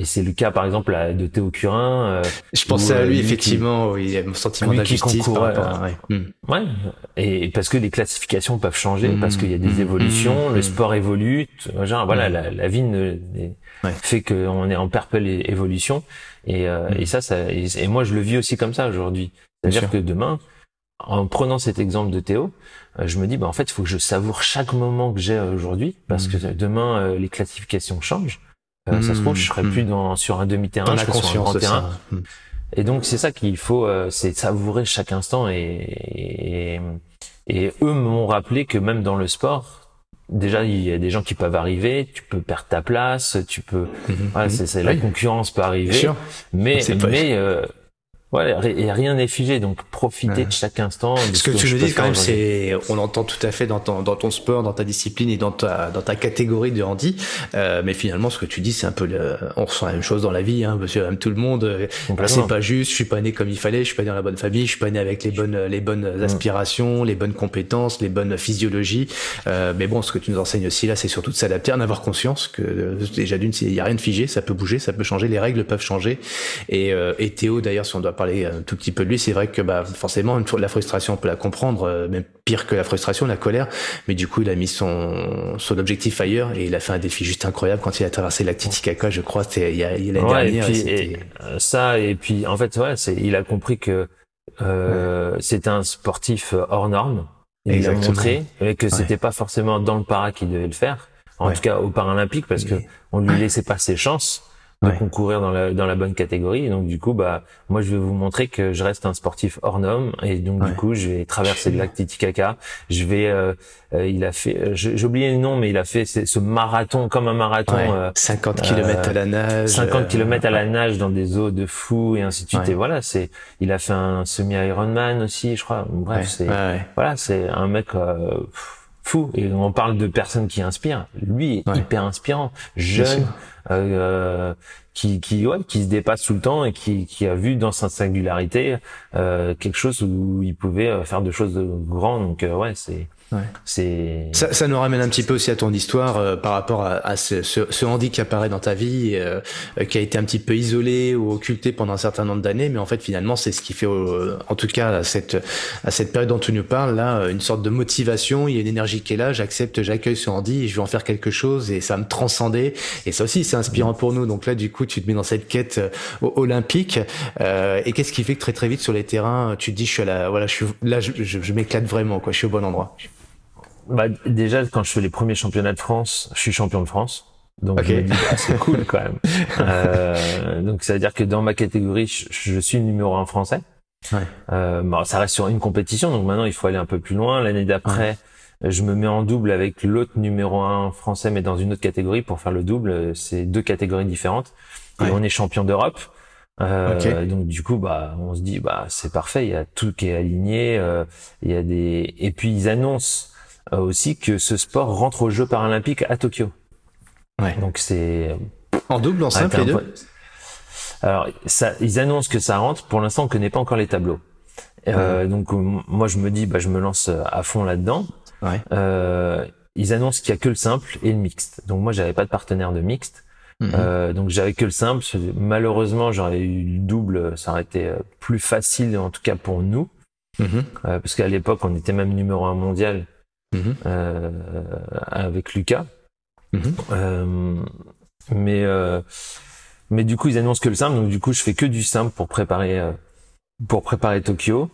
S1: et c'est le cas par exemple de Théo Curin
S2: je pensais à lui effectivement il a un sentiment d'injustice
S1: ouais. Mhm. ouais. et parce que les classifications peuvent changer parce qu'il y a des évolutions le sport évolue genre voilà la, la vie ne, fait qu'on est en perpétuelle évolution. Et, et ça ça et, et, moi je le vis aussi comme ça aujourd'hui. C'est à dire que demain en prenant cet exemple de Théo, euh, je me dis, bah, en fait, il faut que je savoure chaque moment que j'ai aujourd'hui, parce que mm. demain, euh, les classifications changent. Euh, ça se trouve, je serai mm. plus dans, sur un demi-terrain, je serai sur un grand terrain. Mm. Et donc, c'est ça qu'il faut, c'est savourer chaque instant. Et, et, eux m'ont rappelé que même dans le sport, déjà, il y a des gens qui peuvent arriver, tu peux perdre ta place, tu peux, voilà, c'est, la concurrence peut arriver. Mais, mais, Ouais, et rien n'est figé, donc profitez de chaque instant. De
S2: ce que, tu nous dis quand même, c'est, on entend tout à fait dans ton, dans ton sport, dans ta discipline et dans ta, dans ta catégorie de handi. Euh, mais finalement, ce que tu dis, c'est un peu le, on ressent la même chose dans la vie, hein, monsieur, même tout le monde. Euh, c'est pas juste, je suis pas né comme il fallait, je suis pas né dans la bonne famille, je suis pas né avec les bonnes, les bonnes mm. aspirations, les bonnes compétences, les bonnes physiologies. Euh, mais bon, ce que tu nous enseignes aussi là, c'est surtout de s'adapter, en avoir conscience que euh, déjà d'une, il y a rien de figé, ça peut bouger, ça peut changer, les règles peuvent changer. Et, euh, et Théo, d'ailleurs, si on doit parler un tout petit peu de lui, c'est vrai que bah forcément la frustration on peut la comprendre, euh, même pire que la frustration, la colère. Mais du coup, il a mis son son objectif ailleurs et il a fait un défi juste incroyable quand il a traversé la Titicaca, je crois, c'était il y a l'année
S1: dernière. Et, puis, et euh, ça et puis en fait ouais, c'est il a compris que euh, c'était un sportif hors norme. Il a montré et que c'était pas forcément dans le para qu'il devait le faire. En tout cas au Paralympique parce que on lui laissait pas ses chances de concourir dans la, dans la bonne catégorie. Et donc du coup, bah moi je vais vous montrer que je reste un sportif hors norme. Et donc du coup, je vais traverser le lac Titicaca. Je vais, euh, euh, il a fait, euh, j'ai oublié le nom, mais il a fait ce, marathon comme un marathon.
S2: 50 km à la nage.
S1: 50 km à la nage dans des eaux de fou et ainsi de suite. Et voilà, c'est, il a fait un semi Ironman aussi, je crois. Bref, c'est, voilà, c'est un mec. Fou. Et on parle de personnes qui inspirent. Lui est hyper inspirant. Jeune euh, qui qui ouais, qui se dépasse tout le temps et qui qui a vu dans sa singularité euh, quelque chose où il pouvait euh, faire de choses grandes donc euh, ouais c'est Ouais. C'est
S2: ça, ça, nous ramène un petit peu aussi à ton histoire euh, par rapport à, à ce, ce, ce, handi qui apparaît dans ta vie, euh, qui a été un petit peu isolé ou occulté pendant un certain nombre d'années, mais en fait finalement c'est ce qui fait, en tout cas à cette à cette période dont tu nous parles là, une sorte de motivation, il y a une énergie qui est là, j'accepte, j'accueille ce handi, je vais en faire quelque chose. Et ça me transcender et ça aussi c'est inspirant pour nous. Donc là du coup tu te mets dans cette quête euh, olympique et qu'est-ce qui fait que très très vite sur les terrains tu te dis je suis à la voilà je suis là je, je, je m'éclate vraiment quoi, je suis au bon endroit
S1: bah, déjà, quand je fais les premiers championnats de France, je suis champion de France. Donc dis, ah, c'est cool quand même. euh, donc ça veut dire que dans ma catégorie, je, je suis numéro un français. Ouais. Euh, bah, ça reste sur une compétition, donc maintenant il faut aller un peu plus loin. L'année d'après, je me mets en double avec l'autre numéro un français, mais dans une autre catégorie pour faire le double. C'est deux catégories différentes. Et on est champion d'Europe. Euh, Donc du coup, bah, on se dit, bah, c'est parfait. Il y a tout qui est aligné. Euh, il y a des, et puis ils annoncent euh, aussi que ce sport rentre aux Jeux paralympiques à Tokyo. Ouais. Donc c'est
S2: en double, en simple les deux.
S1: Alors ça, ils annoncent que ça rentre. Pour l'instant, on connaît pas encore les tableaux. Euh, donc moi je me dis, bah je me lance à fond là-dedans. Ouais. Euh, ils annoncent qu'il y a que le simple et le mixte. Donc moi j'avais pas de partenaire de mixte. Mhm. Euh, donc j'avais que le simple. Malheureusement, j'aurais eu le double, ça aurait été plus facile en tout cas pour nous, mhm. euh, parce qu'à l'époque on était même numéro un mondial Mhm. euh, avec Lucas. Euh, mais euh, mais du coup ils annoncent que le simple, donc du coup je fais que du simple pour préparer euh, pour préparer Tokyo.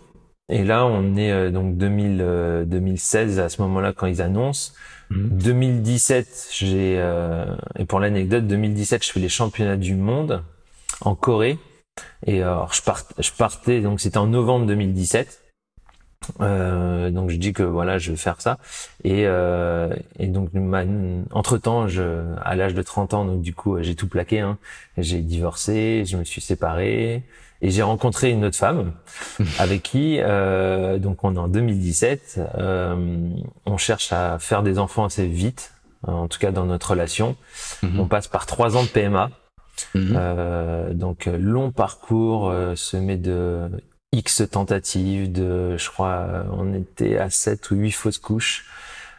S1: Et là on est euh, donc 2000, 2016 à ce moment-là quand ils annoncent. 2017 mhm. j'ai et pour l'anecdote 2017 je fais les championnats du monde en Corée et alors je, part, je partais donc c'était en novembre 2017 Euh, donc je dis que voilà, je vais faire ça. Et, euh, et donc entre temps, je, à l'âge de 30 ans, donc du coup, j'ai tout plaqué. Hein. J'ai divorcé, je me suis séparé et j'ai rencontré une autre femme avec qui, euh, donc on est en 2017, euh, on cherche à faire des enfants assez vite, en tout cas dans notre relation. Mhm. On passe par trois ans de PMA. Mhm. Euh, donc long parcours semé de X tentatives, de, je crois, on était à 7 ou 8 fausses couches.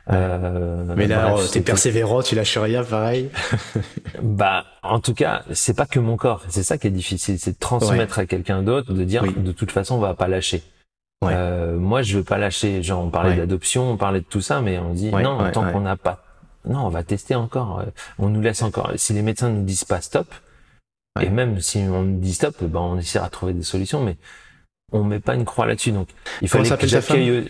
S2: Euh, mais là, t'es persévérant, tu lâches rien, pareil.
S1: bah, en tout cas, c'est pas que mon corps. C'est ça qui est difficile, c'est de transmettre à quelqu'un d'autre, de dire de toute façon, on va pas lâcher. Euh, moi, je veux pas lâcher. Genre, on parlait d'adoption, on parlait de tout ça, mais on dit non, tant qu'on n'a pas, non, on va tester encore. On nous laisse encore. Si les médecins nous disent pas stop, et même si on nous dit stop, ben on essaiera de trouver des solutions, mais on met pas une croix là-dessus. Donc, il fallait que j'accueille.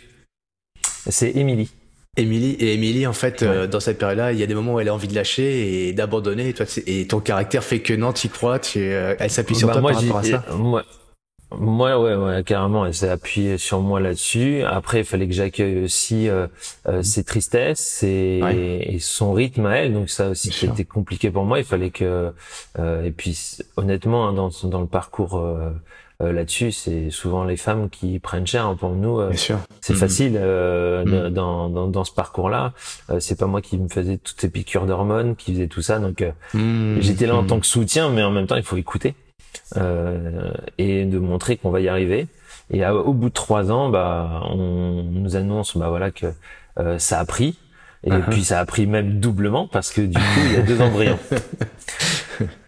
S1: C'est Émilie.
S2: Émilie et Émilie en fait euh, dans cette période-là, il y a des moments où elle a envie de lâcher et d'abandonner et toi et ton caractère fait que non, tu crois, tu euh, elle s'appuie sur bah, toi
S1: moi,
S2: par rapport à ça.
S1: Moi, moi ouais ouais carrément, elle s'est appuyée sur moi là-dessus. Après, il fallait que j'accueille aussi euh, euh ses tristesses et, et, son rythme à elle, donc ça aussi c'était compliqué pour moi. Il fallait que et puis honnêtement hein, dans dans le parcours euh, là-dessus, c'est souvent les femmes qui prennent cher. Hein, pour nous, euh, c'est mm-hmm. facile euh, mm-hmm. dans, dans, dans, ce parcours-là. c'est pas moi qui me faisais toutes ces piqûres d'hormones, qui faisait tout ça. Donc mm-hmm. j'étais là en tant que soutien, mais en même temps, il faut écouter et de montrer qu'on va y arriver. Et au bout de trois ans, bah, on nous annonce, bah voilà que ça a pris. Et uh-huh. puis ça a pris même doublement parce que du coup il y a deux embryons.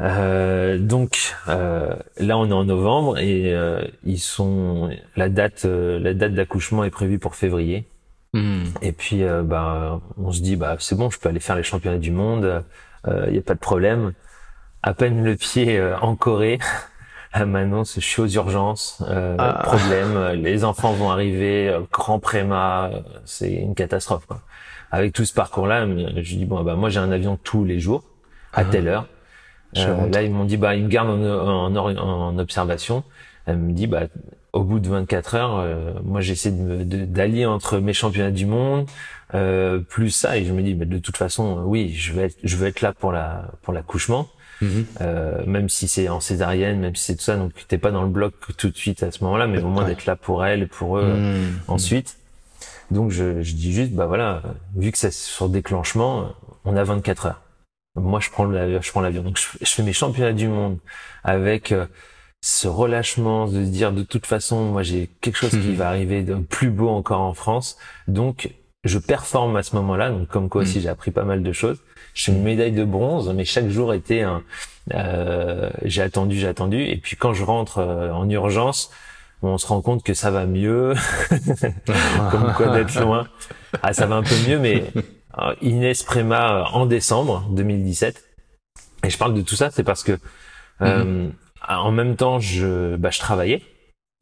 S1: Euh, donc euh, là on est en novembre et euh, ils sont la date euh, la date d'accouchement est prévue pour février. Hmm. Et puis bah on se dit bah c'est bon je peux aller faire les championnats du monde il y a pas de problème. À peine le pied en Corée maintenant je suis aux urgences ah. problème les enfants vont arriver grand préma c'est une catastrophe quoi. Avec tout ce parcours là je dis bon bah moi j'ai un avion tous les jours à ah. telle heure euh, là, ils m'ont dit, bah, ils me gardent en, en, en, observation. Elle me dit, bah, au bout de 24 heures, euh, moi, j'essaie d'allier entre mes championnats du monde, euh, plus ça, et je me dis, bah, de toute façon, oui, je vais être, je veux être là pour la, pour l'accouchement. Mhm. Euh, même si c'est en césarienne, même si c'est tout ça, donc t'es pas dans le bloc tout de suite à ce moment-là, mais au moins d'être là pour elle, pour eux mhm. ensuite. Donc je, je, dis juste, bah voilà, vu que c'est sur déclenchement, on a 24 heures moi je prends l'avion, je prends l'avion. Donc je, fais mes championnats du monde avec euh, ce relâchement de se dire de toute façon moi j'ai quelque chose qui mhm. va arriver de plus beau encore en France. Donc je performe à ce moment-là. Donc comme quoi aussi mhm. j'ai appris pas mal de choses. Je fais une médaille de bronze, mais chaque jour était un. Euh, j'ai attendu, j'ai attendu, et puis quand je rentre euh, en urgence, on se rend compte que ça va mieux, comme quoi d'être loin. Ah, ça va un peu mieux, mais Inès Prema euh, en décembre 2017. Et je parle de tout ça, c'est parce que euh, mhm. en même temps, je, bah, je travaillais.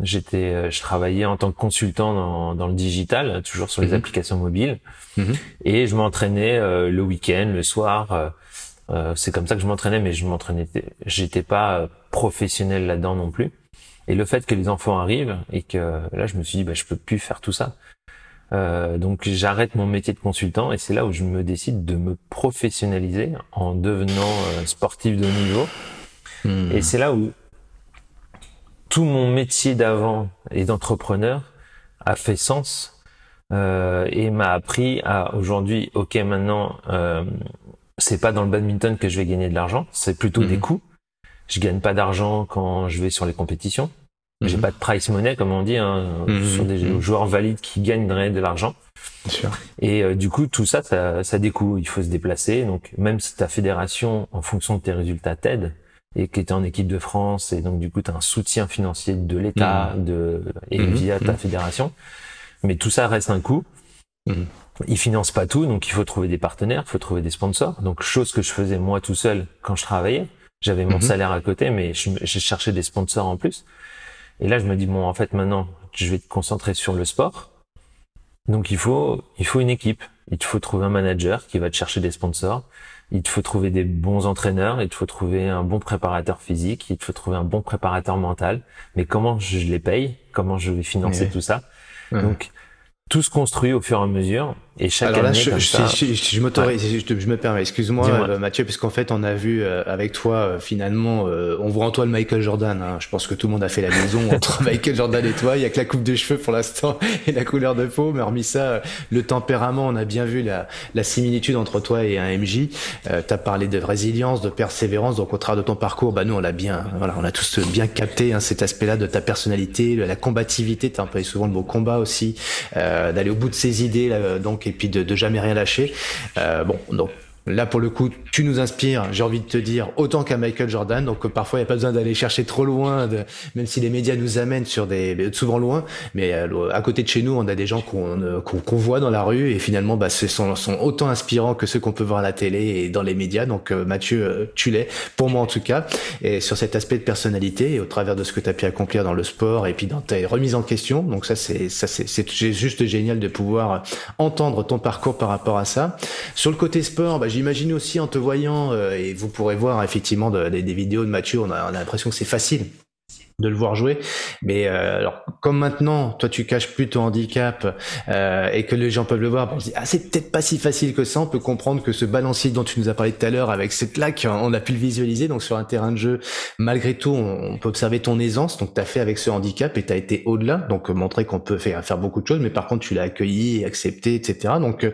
S1: J'étais, je travaillais en tant que consultant dans, dans le digital, toujours sur les mhm. applications mobiles, mhm. et je m'entraînais le week-end, le soir. c'est comme ça que je m'entraînais, mais je m'entraînais, j'étais pas professionnel là-dedans non plus. Et le fait que les enfants arrivent et que là, je me suis dit, bah, je peux plus faire tout ça. Euh, donc j'arrête mon métier de consultant et c'est là où je me décide de me professionnaliser en devenant euh, sportif de haut niveau. Hmm. Et c'est là où tout mon métier d'avant et d'entrepreneur a fait sens euh, et m'a appris à aujourd'hui, ok maintenant euh, c'est pas dans le badminton que je vais gagner de l'argent, c'est plutôt des hmm. coûts. Je gagne pas d'argent quand je vais sur les compétitions. J'ai mhm. pas de price money comme on dit hein, mhm. sur des mhm. joueurs valides qui gagneraient de l'argent. Et euh, du coup tout ça, ça ça coûts. Il faut se déplacer. Donc même si ta fédération en fonction de tes résultats t'aide et que tu en équipe de France et donc du coup tu as un soutien financier de l'État de et via ta fédération. Mais tout ça reste un coût. Ils financent pas tout, donc il faut trouver des partenaires, il faut trouver des sponsors. Donc chose que je faisais moi tout seul quand je travaillais. J'avais mon salaire à côté, mais j'ai cherché des sponsors en plus. Et là, je me dis bon, en fait, maintenant, je vais te concentrer sur le sport. Donc, il faut, il faut une équipe. Il te faut trouver un manager qui va te chercher des sponsors. Il te faut trouver des bons entraîneurs. Il te faut trouver un bon préparateur physique. Il te faut trouver un bon préparateur mental. Mais comment je les paye? Comment je vais financer tout ça? Donc tout se construit au fur et à mesure. Et chaque
S2: Alors là,
S1: année,
S2: je,
S1: comme
S2: je,
S1: ça,
S2: je, je, m'autorise, je, je me permets, excuse-moi euh, Mathieu, parce qu'en fait on a vu euh, avec toi euh, finalement, euh, on voit en toi le Michael Jordan. Hein. Je pense que tout le monde a fait la maison entre Michael Jordan et toi. Il y a que la coupe de cheveux pour l'instant et la couleur de peau, mais hormis ça, euh, le tempérament, on a bien vu la, la similitude entre toi et un MJ. Euh, T'as parlé de résilience, de persévérance, donc au travers de ton parcours, bah nous on l'a bien, voilà, on a tous bien capté hein, cet aspect-là de ta personnalité, la combativité. T'as employé souvent le mot combat aussi, euh, d'aller au bout de ses idées, là, donc et puis de, jamais rien lâcher. Euh, bon, donc Là, pour le coup, tu nous inspires, j'ai envie de te dire, autant qu'à Michael Jordan. Donc, euh, parfois, il n'y a pas besoin d'aller chercher trop loin, même si les médias nous amènent sur des, souvent loin. Mais euh, à côté de chez nous, on a des gens qu'on euh, qu'on voit dans la rue et finalement, bah, ce sont, sont autant inspirants que ceux qu'on peut voir à la télé et dans les médias. Donc, euh, Mathieu, euh, tu l'es, pour moi en tout cas. Et sur cet aspect de personnalité au travers de ce que tu as pu accomplir dans le sport et puis dans tes remises en question. Donc, ça, c'est, ça, c'est juste génial de pouvoir entendre ton parcours par rapport à ça. Sur le côté sport, bah, j'imagine aussi en te voyant, euh, et vous pourrez voir effectivement de, de, des vidéos de Mathieu, on a l'impression que c'est facile de le voir jouer. Mais euh, alors, comme maintenant, toi, tu caches plus ton handicap euh, et que les gens peuvent le voir, on se dit, ah, c'est peut-être pas si facile que ça. On peut comprendre que ce balancier dont tu nous as parlé tout à l'heure, avec cette lac, on a pu le visualiser. Donc, sur un terrain de jeu, malgré tout, on, peut observer ton aisance. Donc, tu as fait avec ce handicap et tu as été au-delà. Donc, montrer qu'on peut faire, faire beaucoup de choses. Mais par contre, tu l'as accueilli, accepté, etc. Donc, euh,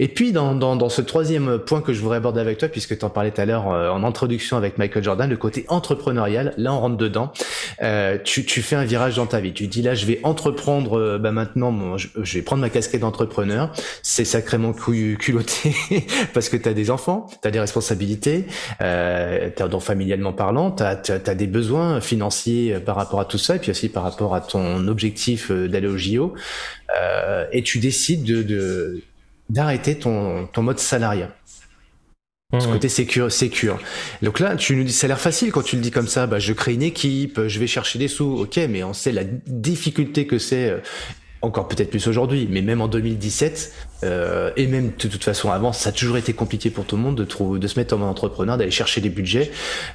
S2: et puis, dans, dans, dans, ce troisième point que je voudrais aborder avec toi, puisque tu en parlais tout à l'heure en introduction avec Michael Jordan, le côté entrepreneurial, là, on rentre dedans. Euh, tu, tu, fais un virage dans ta vie. Tu dis là, je vais entreprendre. Euh, bah maintenant, je, vais prendre ma casquette d'entrepreneur. C'est sacrément culotté parce que tu as des enfants, tu as des responsabilités, euh, donc familialement parlant, tu as, as, des besoins financiers par rapport à tout ça, et puis aussi par rapport à ton objectif euh, d'aller au JO. Euh, et tu décides de d'arrêter ton, ton mode salariat. Ce côté sécure, sécure. Donc là, tu nous dis, ça a l'air facile quand tu le dis comme ça. Bah, je crée une équipe, je vais chercher des sous. Ok, mais on sait la difficulté que c'est, euh, encore peut-être plus aujourd'hui, mais même en 2017, euh, et même de toute façon avant, ça a toujours été compliqué pour tout le monde de trouver, de se mettre en entrepreneur, d'aller chercher des budgets.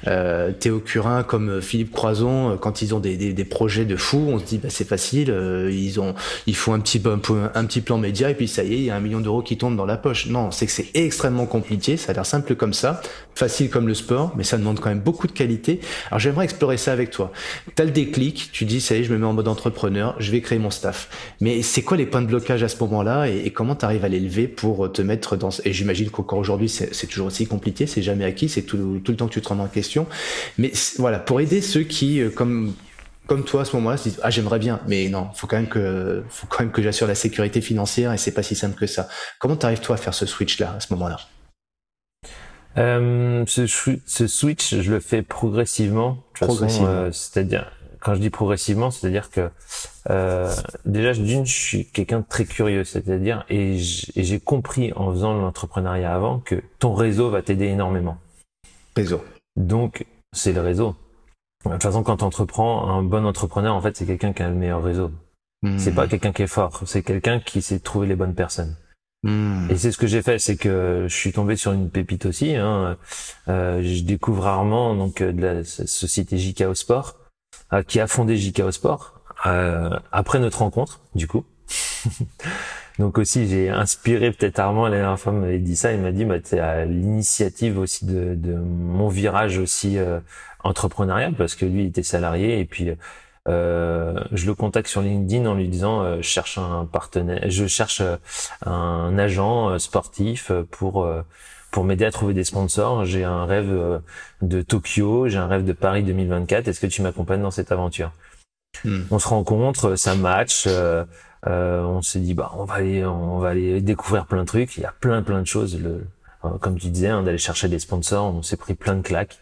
S2: Euh, Théo Curin comme Philippe Croison, quand ils ont des, des, des projets de fou, on se dit bah c'est facile, euh, ils ont, il faut un petit un, petit plan média et puis ça y est, il y a un million d'euros qui tombent dans la poche. Non, c'est que c'est extrêmement compliqué. Ça a l'air simple comme ça, facile comme le sport, mais ça demande quand même beaucoup de qualité. Alors j'aimerais explorer ça avec toi. T'as le déclic, tu dis ça y est, je me mets en mode entrepreneur, je vais créer mon staff. Mais c'est quoi les points de blocage à ce moment-là et, comment t'arrives à l'élever pour te mettre dans et j'imagine qu'encore aujourd'hui c'est toujours aussi compliqué c'est jamais acquis c'est tout, tout, le temps que tu te rends en question. Mais voilà pour aider ceux qui comme comme toi à ce moment-là se disent ah j'aimerais bien mais non faut quand même que faut quand même que j'assure la sécurité financière et c'est pas si simple que ça. Comment t'arrives toi à faire ce switch là à ce moment-là?
S1: Euh, ce, ce, switch je le fais progressivement, progressivement. Euh, c'est-à-dire quand je dis progressivement, c'est-à-dire que euh, déjà d'une, je suis quelqu'un de très curieux, c'est-à-dire et j'ai compris en faisant l'entrepreneuriat avant que ton réseau va t'aider énormément.
S2: Réseau.
S1: Donc c'est le réseau. De toute façon, quand tu entreprends, un bon entrepreneur, en fait, c'est quelqu'un qui a le meilleur réseau. Mmh. C'est pas quelqu'un qui est fort, c'est quelqu'un qui sait trouver les bonnes personnes. Mmh. Et c'est ce que j'ai fait, c'est que je suis tombé sur une pépite aussi. Hein. Euh, je découvre rarement donc de la société JKO Sport euh, qui a fondé JKO Sport euh, après notre rencontre, du coup. Donc aussi, j'ai inspiré peut-être Armand, la dernière fois m'avait dit ça, il m'a dit, bah, tu à l'initiative aussi de, de, mon virage aussi euh, entrepreneurial, parce que lui, il était salarié, et puis euh, je le contacte sur LinkedIn en lui disant, euh, je cherche un partenaire, je cherche un agent sportif pour pour m'aider à trouver des sponsors. J'ai un rêve de Tokyo, j'ai un rêve de Paris 2024. Est-ce que tu m'accompagnes dans cette aventure? Hmm. On se rencontre, ça match. Euh, euh, on s'est dit bah on va aller, on va aller découvrir plein de trucs. Il y a plein plein de choses. Le, euh, comme tu disais, hein, d'aller chercher des sponsors. On s'est pris plein de claques.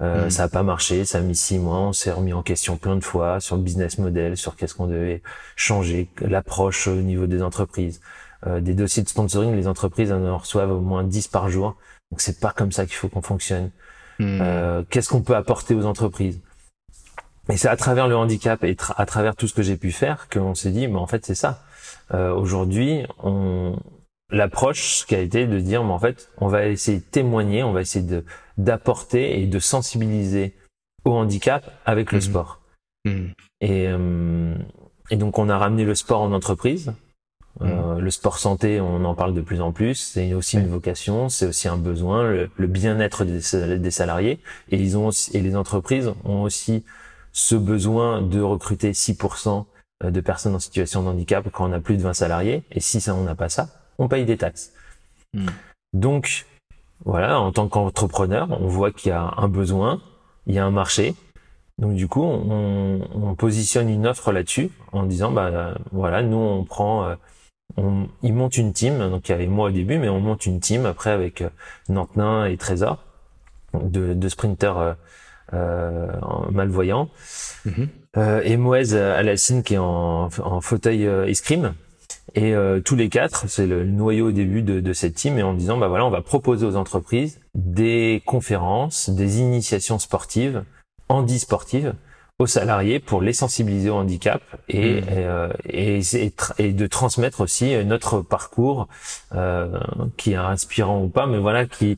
S1: Euh, mmh. Ça a pas marché, ça a mis six mois. On s'est remis en question plein de fois sur le business model, sur qu'est-ce qu'on devait changer, l'approche au niveau des entreprises. Euh, des dossiers de sponsoring, les entreprises en reçoivent au moins 10 par jour. Donc c'est pas comme ça qu'il faut qu'on fonctionne. Mmh. Euh, qu'est-ce qu'on peut apporter aux entreprises? Et c'est à travers le handicap et à travers tout ce que j'ai pu faire qu'on s'est dit, mais en fait c'est ça. Euh, Aujourd'hui, on l'approche qui a été de dire, mais en fait, on va essayer de témoigner, on va essayer de d'apporter et de sensibiliser au handicap avec le mmh. sport. Mmh. Et euh, et donc on a ramené le sport en entreprise. Euh, le sport santé, on en parle de plus en plus. C'est aussi une vocation, c'est aussi un besoin, le, bien-être des, des, salariés. Et ils ont aussi, et les entreprises ont aussi ce besoin de recruter 6% de personnes en situation de handicap quand on a plus de 20 salariés. Et si ça, on n'a pas ça, on paye des taxes. Hmm. Donc, voilà, en tant qu'entrepreneur, on voit qu'il y a un besoin, il y a un marché. Donc du coup, on, on positionne une offre là-dessus en disant, bah voilà, nous on prend, euh, on, ils montent une team. Donc il y avait moi au début, mais on monte une team après avec euh, Nantenin et Trésor de, de sprinters euh, euh malvoyants. Mm-hmm. Euh, et Moez Alassine qui est en, en fauteuil escrime et euh, tous les quatre, c'est le noyau au début de, de, cette team, et en disant bah voilà, on va proposer aux entreprises des conférences, des initiations sportives, handisportives, aux salariés pour les sensibiliser au handicap et, mmh. euh, et, et, de transmettre aussi notre parcours euh, qui est inspirant ou pas, mais voilà qui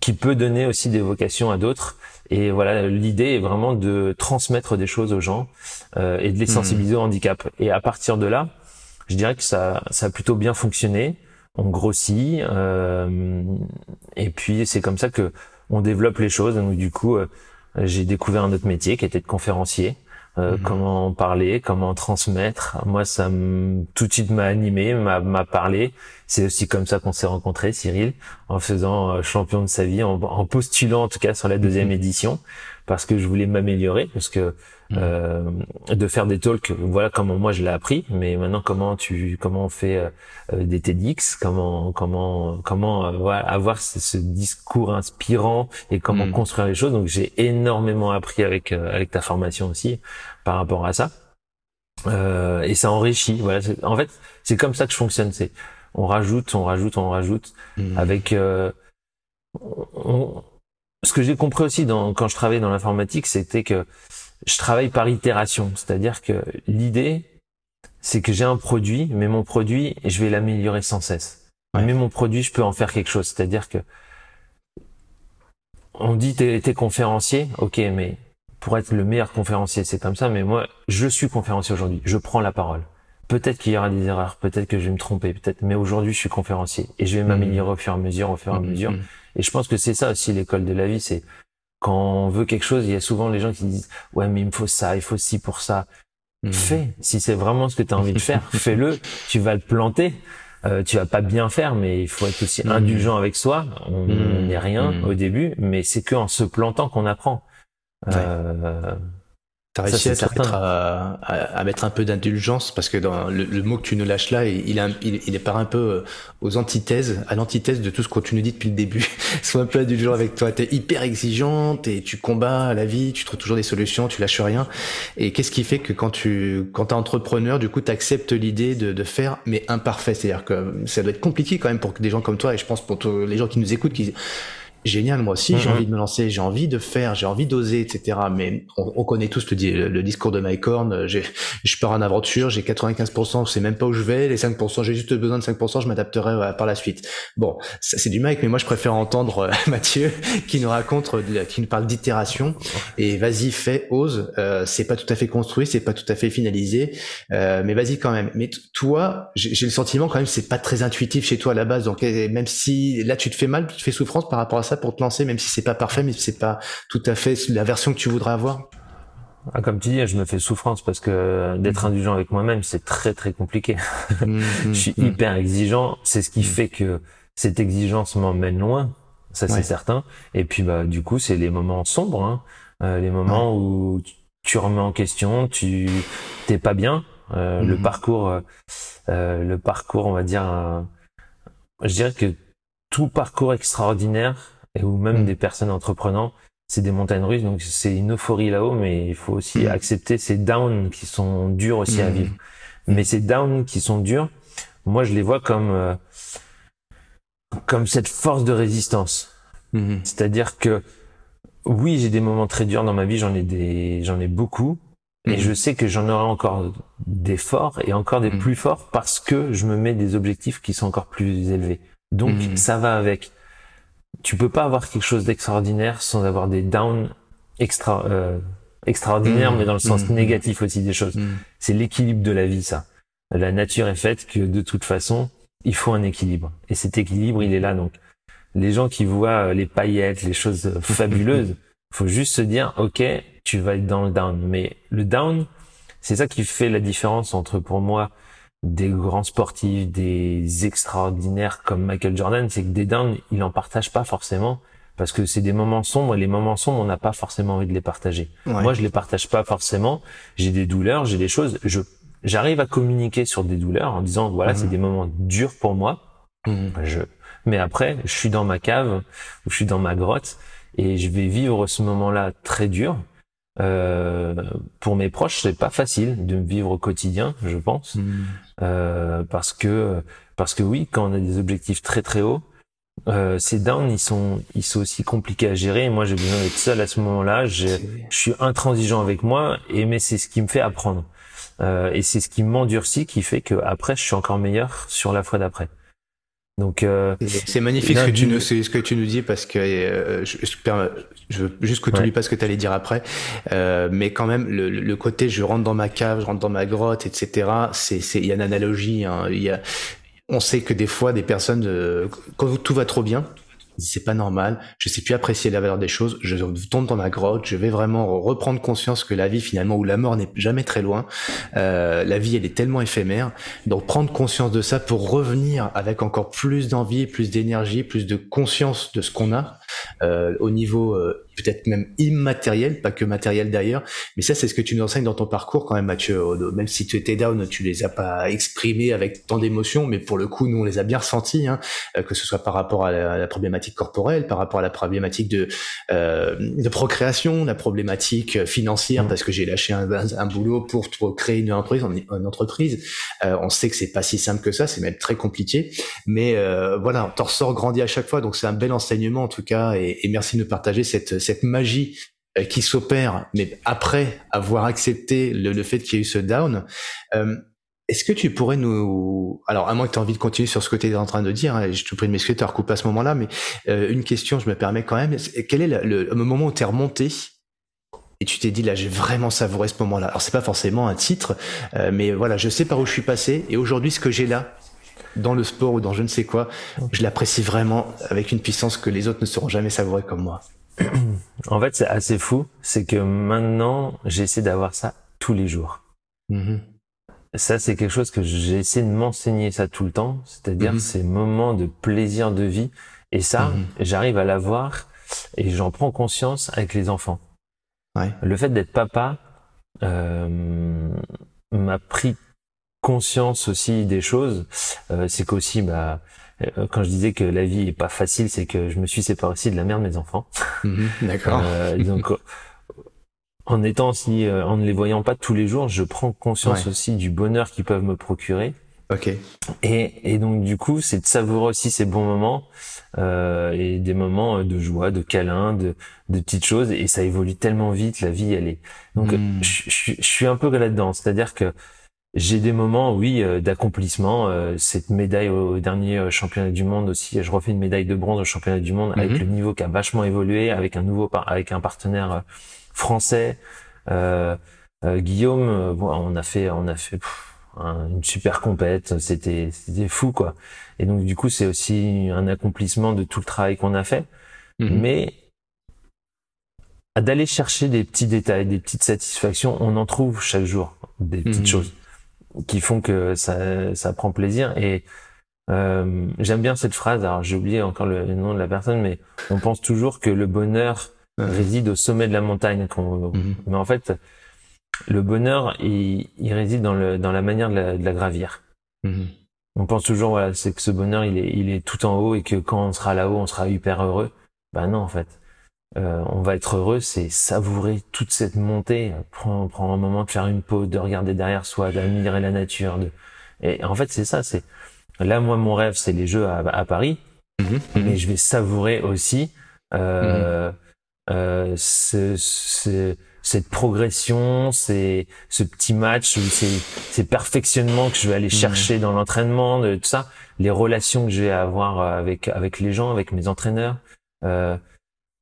S1: qui peut donner aussi des vocations à d'autres. Et voilà, l'idée est vraiment de transmettre des choses aux gens euh, et de les mmh. sensibiliser au handicap. Et à partir de là, je dirais que ça, ça a plutôt bien fonctionné. On grossit euh, et puis c'est comme ça que on développe les choses. Donc du coup, euh, j'ai découvert un autre métier qui était de conférencier. Euh, mhm. Comment parler, comment transmettre. Moi, ça tout de suite m'a animé, m'a parlé. C'est aussi comme ça qu'on s'est rencontrés, Cyril, en faisant euh, champion de sa vie, en, en, postulant en tout cas sur la deuxième mhm. édition, parce que je voulais m'améliorer, parce que. Euh, de faire des talks. Voilà comment moi je l'ai appris, mais maintenant comment tu comment on fait euh, euh, des TEDx, comment comment comment euh, avoir ce, discours inspirant et comment mm. construire les choses. Donc j'ai énormément appris avec avec ta formation aussi par rapport à ça. et ça enrichit. Voilà. En fait, c'est comme ça que je fonctionne. C'est on rajoute, on rajoute, on rajoute mm. avec. On, ce que j'ai compris aussi dans, quand je travaillais dans l'informatique, c'était que je travaille par itération, c'est-à-dire que l'idée, c'est que j'ai un produit, mais mon produit, je vais l'améliorer sans cesse. Mais mon produit, je peux en faire quelque chose, c'est-à-dire que on dit t'es, t'es conférencier, ok, mais pour être le meilleur conférencier, c'est comme ça, mais moi, je suis conférencier aujourd'hui, je prends la parole. Peut-être qu'il y aura des erreurs, peut-être que je vais me tromper, peut-être, mais aujourd'hui, je suis conférencier et je vais mmh. m'améliorer au fur et à mesure, au fur et à mmh, mesure. Mmh. Et je pense que c'est ça aussi l'école de la vie, c'est quand on veut quelque chose, il y a souvent les gens qui disent ouais mais il me faut ça, il faut ci pour ça. Hmm. Fais, si c'est vraiment ce que tu as envie de faire, fais-le. Tu vas le planter. Euh, tu vas pas bien faire, mais il faut être aussi hmm. indulgent avec soi. On hmm. n'est rien au début, mais c'est que en se plantant qu'on apprend. Euh,
S2: T'as réussi à, mettre à, à, mettre un peu d'indulgence parce que dans le, mot que tu nous lâches là, il, il, il, est part un peu euh, aux antithèses, à l'antithèse de tout ce que tu nous dis depuis le début. Sois un peu indulgent avec toi. T'es hyper exigeant, et tu combats la vie, tu trouves toujours des solutions, tu lâches rien. Et qu'est-ce qui fait que quand tu, quand t'es entrepreneur, du coup, t'acceptes l'idée de, de faire, mais imparfait? C'est-à-dire que ça doit être compliqué quand même pour des gens comme toi, et je pense pour les gens qui nous écoutent, qui génial moi aussi j'ai mhm. envie de me lancer j'ai envie de faire j'ai envie d'oser etc mais on, connaît tous le, le, discours de Mike Horn j'ai je pars en aventure j'ai 95% je sais même pas où je vais les 5% j'ai juste besoin de 5% je m'adapterai euh, par la suite. Bon c'est du Mike mais moi je préfère entendre euh, Mathieu qui nous raconte euh, qui nous parle d'itération. Et vas-y fais ose c'est pas tout à fait construit c'est pas tout à fait finalisé mais vas-y quand même. Mais toi j'ai le sentiment quand même c'est pas très intuitif chez toi à la base. Donc même si là tu te fais mal tu te fais souffrance par rapport à ça pour te lancer, même si c'est pas parfait, mais c'est pas tout à fait la version que tu voudrais avoir?
S1: Ah, comme tu dis, je me fais souffrance parce que d'être mm. indulgent avec moi-même, c'est très très compliqué. Mm, mm, je suis hyper exigeant. C'est ce qui fait que cette exigence m'emmène loin. Ça c'est certain. Et puis bah du coup, c'est les moments sombres, hein. euh, les moments où tu remets en question, tu t'es pas bien. Euh, le parcours, euh, le parcours, on va dire, je dirais que tout parcours extraordinaire et ou même mm. des personnes entreprenantes, c'est des montagnes russes, donc c'est une euphorie là-haut, mais il faut aussi mm. accepter ces downs qui sont durs aussi à mm. vivre. Mais ces downs qui sont durs, moi je les vois comme euh, comme cette force de résistance. Mm-hmm. C'est-à-dire que oui, j'ai des moments très durs dans ma vie, j'en ai des, j'en ai beaucoup, et je sais que j'en aurai encore des forts et encore des plus forts parce que je me mets des objectifs qui sont encore plus élevés. Donc ça va avec tu peux pas avoir quelque chose d'extraordinaire sans avoir des downs extra, euh, extraordinaire,
S2: Mmh,
S1: mais dans le sens
S2: mmh,
S1: négatif aussi des choses. C'est l'équilibre de la vie, ça. La nature est faite que de toute façon, il faut un équilibre. Et cet équilibre, il est là. Donc, les gens qui voient euh, les paillettes, les choses euh, fabuleuses, faut juste se dire, ok, tu vas être dans le down. Mais le down, c'est ça qui fait la différence entre, pour moi, des grands sportifs, des extraordinaires comme Michael Jordan, c'est que des downs, il en partage pas forcément parce que c'est des moments sombres et les moments sombres, on n'a pas forcément envie de les partager.
S2: Ouais.
S1: Moi, je les partage pas forcément. J'ai des douleurs, j'ai des choses. Je j'arrive à communiquer sur des douleurs en disant voilà, c'est
S2: Mhm.
S1: des moments durs pour moi.
S2: Mm.
S1: Je mais après, je suis dans ma cave ou je suis dans ma grotte et je vais vivre ce moment-là très dur. Euh, pour mes proches, c'est pas facile de me vivre au quotidien, je pense,
S2: Mm.
S1: euh, parce que parce que oui, quand on a des objectifs très très hauts, euh, ces downs ils sont ils sont aussi compliqués à gérer. Et moi, j'ai besoin d'être seul à ce moment-là. Je suis intransigeant avec moi et mais c'est ce qui me fait apprendre Euh, et c'est ce qui m'endurcit qui fait que après je suis encore meilleur sur la fois d'après donc euh,
S2: C'est- magnifique ce que, tu nous, ce que tu nous dis parce que euh, je, je, veux juste que tu
S1: Ouais.
S2: oublies pas ce que tu allais dire après, euh, mais quand même le, le côté je rentre dans ma cave, je rentre dans ma grotte, etc. C'est c'est il y a une analogie. Hein, il y a, on sait que des fois des personnes euh, quand tout va trop bien, c'est pas normal, je sais plus apprécier la valeur des choses, je tombe dans ma grotte, je vais vraiment reprendre conscience que la vie finalement ou la mort n'est jamais très loin. Euh, la vie elle est tellement éphémère, donc prendre conscience de ça pour revenir avec encore plus d'envie, plus d'énergie, plus de conscience de ce qu'on a euh, au niveau euh, peut-être même immatériel, pas que matériel d'ailleurs. Mais ça c'est ce que tu nous enseignes dans ton parcours quand même Mathieu. Même si tu étais down, tu les as pas exprimés avec tant d'émotions, mais pour le coup nous on les a bien ressentis, hein, euh, que ce soit par rapport à la, à la problématique corporelle, par rapport à la problématique de euh, de procréation, la problématique financière
S1: Mm.
S2: parce que j'ai lâché un, un, un boulot pour, créer une entreprise, une entreprise. Euh, on sait que c'est pas si simple que ça, c'est même très compliqué. Mais euh, voilà, t'en ressors grandi à chaque fois, donc c'est un bel enseignement en tout cas. Et, merci de nous partager cette magie euh, qui s'opère, mais après avoir accepté le, fait qu'il y ait eu ce down. Euh, est-ce que tu pourrais nous... Alors, à moins que tu aies envie de continuer sur ce que tu es en train de dire, hein, je te prie de m'excuser de te recouper à ce moment-là, mais euh, une question, je me permets quand même. Quel est le, moment où tu es remonté et tu t'es dit, là, j'ai vraiment savouré ce moment-là? Alors, c'est pas forcément un titre, mais voilà, je sais par où je suis passé, et aujourd'hui, ce que j'ai là, dans le sport ou dans je ne sais quoi, je l'apprécie vraiment avec une puissance que les autres ne sauront jamais savourer comme moi.
S1: en fait c'est assez fou c'est que maintenant j'essaie d'avoir ça tous les jours
S2: Mhm.
S1: ça c'est quelque chose que j'ai essayé de m'enseigner ça tout le temps c'est-à-dire
S2: Mhm.
S1: ces moments de plaisir de vie et ça
S2: Mhm.
S1: j'arrive à l'avoir et j'en prends conscience avec les enfants
S2: Ouais.
S1: le fait d'être papa euh, m'a pris conscience aussi des choses. Euh, c'est qu'aussi, bah, euh, quand je disais que la vie est pas facile, c'est que je me suis séparé aussi de la mère de mes enfants.
S2: Mhm. D'accord.
S1: Euh, donc, euh, en étant aussi, euh, en ne les voyant pas tous les jours, je prends conscience
S2: Ouais.
S1: aussi du bonheur qu'ils peuvent me procurer.
S2: Ok.
S1: Et, et donc du coup, c'est de savourer aussi ces bons moments euh, et des moments de joie, de câlins, de, de petites choses. Et ça évolue tellement vite, la vie, elle est. Donc
S2: Mm.
S1: je, je- je suis un peu là-dedans, c'est-à-dire que j'ai des moments, oui, euh, d'accomplissement. euh, cette médaille au, dernier euh, championnat du monde aussi, je refais une médaille de bronze au championnat du monde avec
S2: Mhm.
S1: le niveau qui a vachement évolué, avec un nouveau, avec un partenaire français. Euh, euh, Guillaume, bon, on a fait, on a fait pff, un- une super compète. C'était, c'était fou quoi. Et donc du coup, c'est aussi un accomplissement de tout le travail qu'on a fait.
S2: Mhm.
S1: Mais d'aller chercher des petits détails, des petites satisfactions, on en trouve chaque jour des petites
S2: Mhm.
S1: choses qui font que ça, ça prend plaisir. Et euh, j'aime bien cette phrase. Alors j'ai oublié encore le nom de la personne, mais on pense toujours que le bonheur
S2: Ouais.
S1: réside au sommet de la montagne. qu'on-
S2: Mhm.
S1: Mais en fait, le bonheur, il, il réside dans, le, dans la manière de la, de la gravir.
S2: Mhm.
S1: On pense toujours, voilà, c'est que ce bonheur, il est, il est tout en haut et que quand on sera là-haut, on sera hyper heureux. Ben non, en fait. Euh, on va être heureux, c'est savourer toute cette montée, prendre, prendre un moment de faire une pause, de regarder derrière soi, d'admirer la nature. De... Et en fait, c'est ça. C'est là, moi, mon rêve, c'est les Jeux à, à Paris,
S2: Mhm.
S1: mais je vais savourer aussi euh, euh, ce, ce- cette progression, ces, ce petit match, ces perfectionnements que je vais aller chercher dans l'entraînement, de tout ça, les relations que je vais avoir avec avec les gens, avec mes entraîneurs. Euh,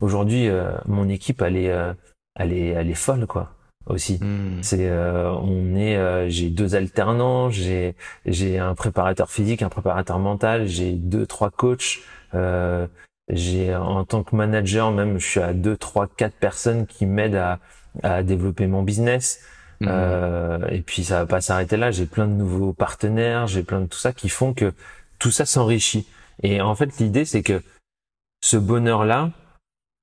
S1: Aujourd'hui, euh, mon équipe, elle est, euh, elle est, elle est folle, quoi. Aussi,
S2: Hmm.
S1: c'est, euh, on est, euh, j'ai deux alternants, j'ai, j'ai un préparateur physique, un préparateur mental, j'ai deux, trois coachs. Euh, j'ai en tant que manager même, je suis à deux, trois, quatre personnes qui m'aident à, à développer mon business. Euh, et puis ça va pas s'arrêter là. J'ai plein de nouveaux partenaires, j'ai plein de tout ça qui font que tout ça s'enrichit. Et en fait, l'idée c'est que ce bonheur-là,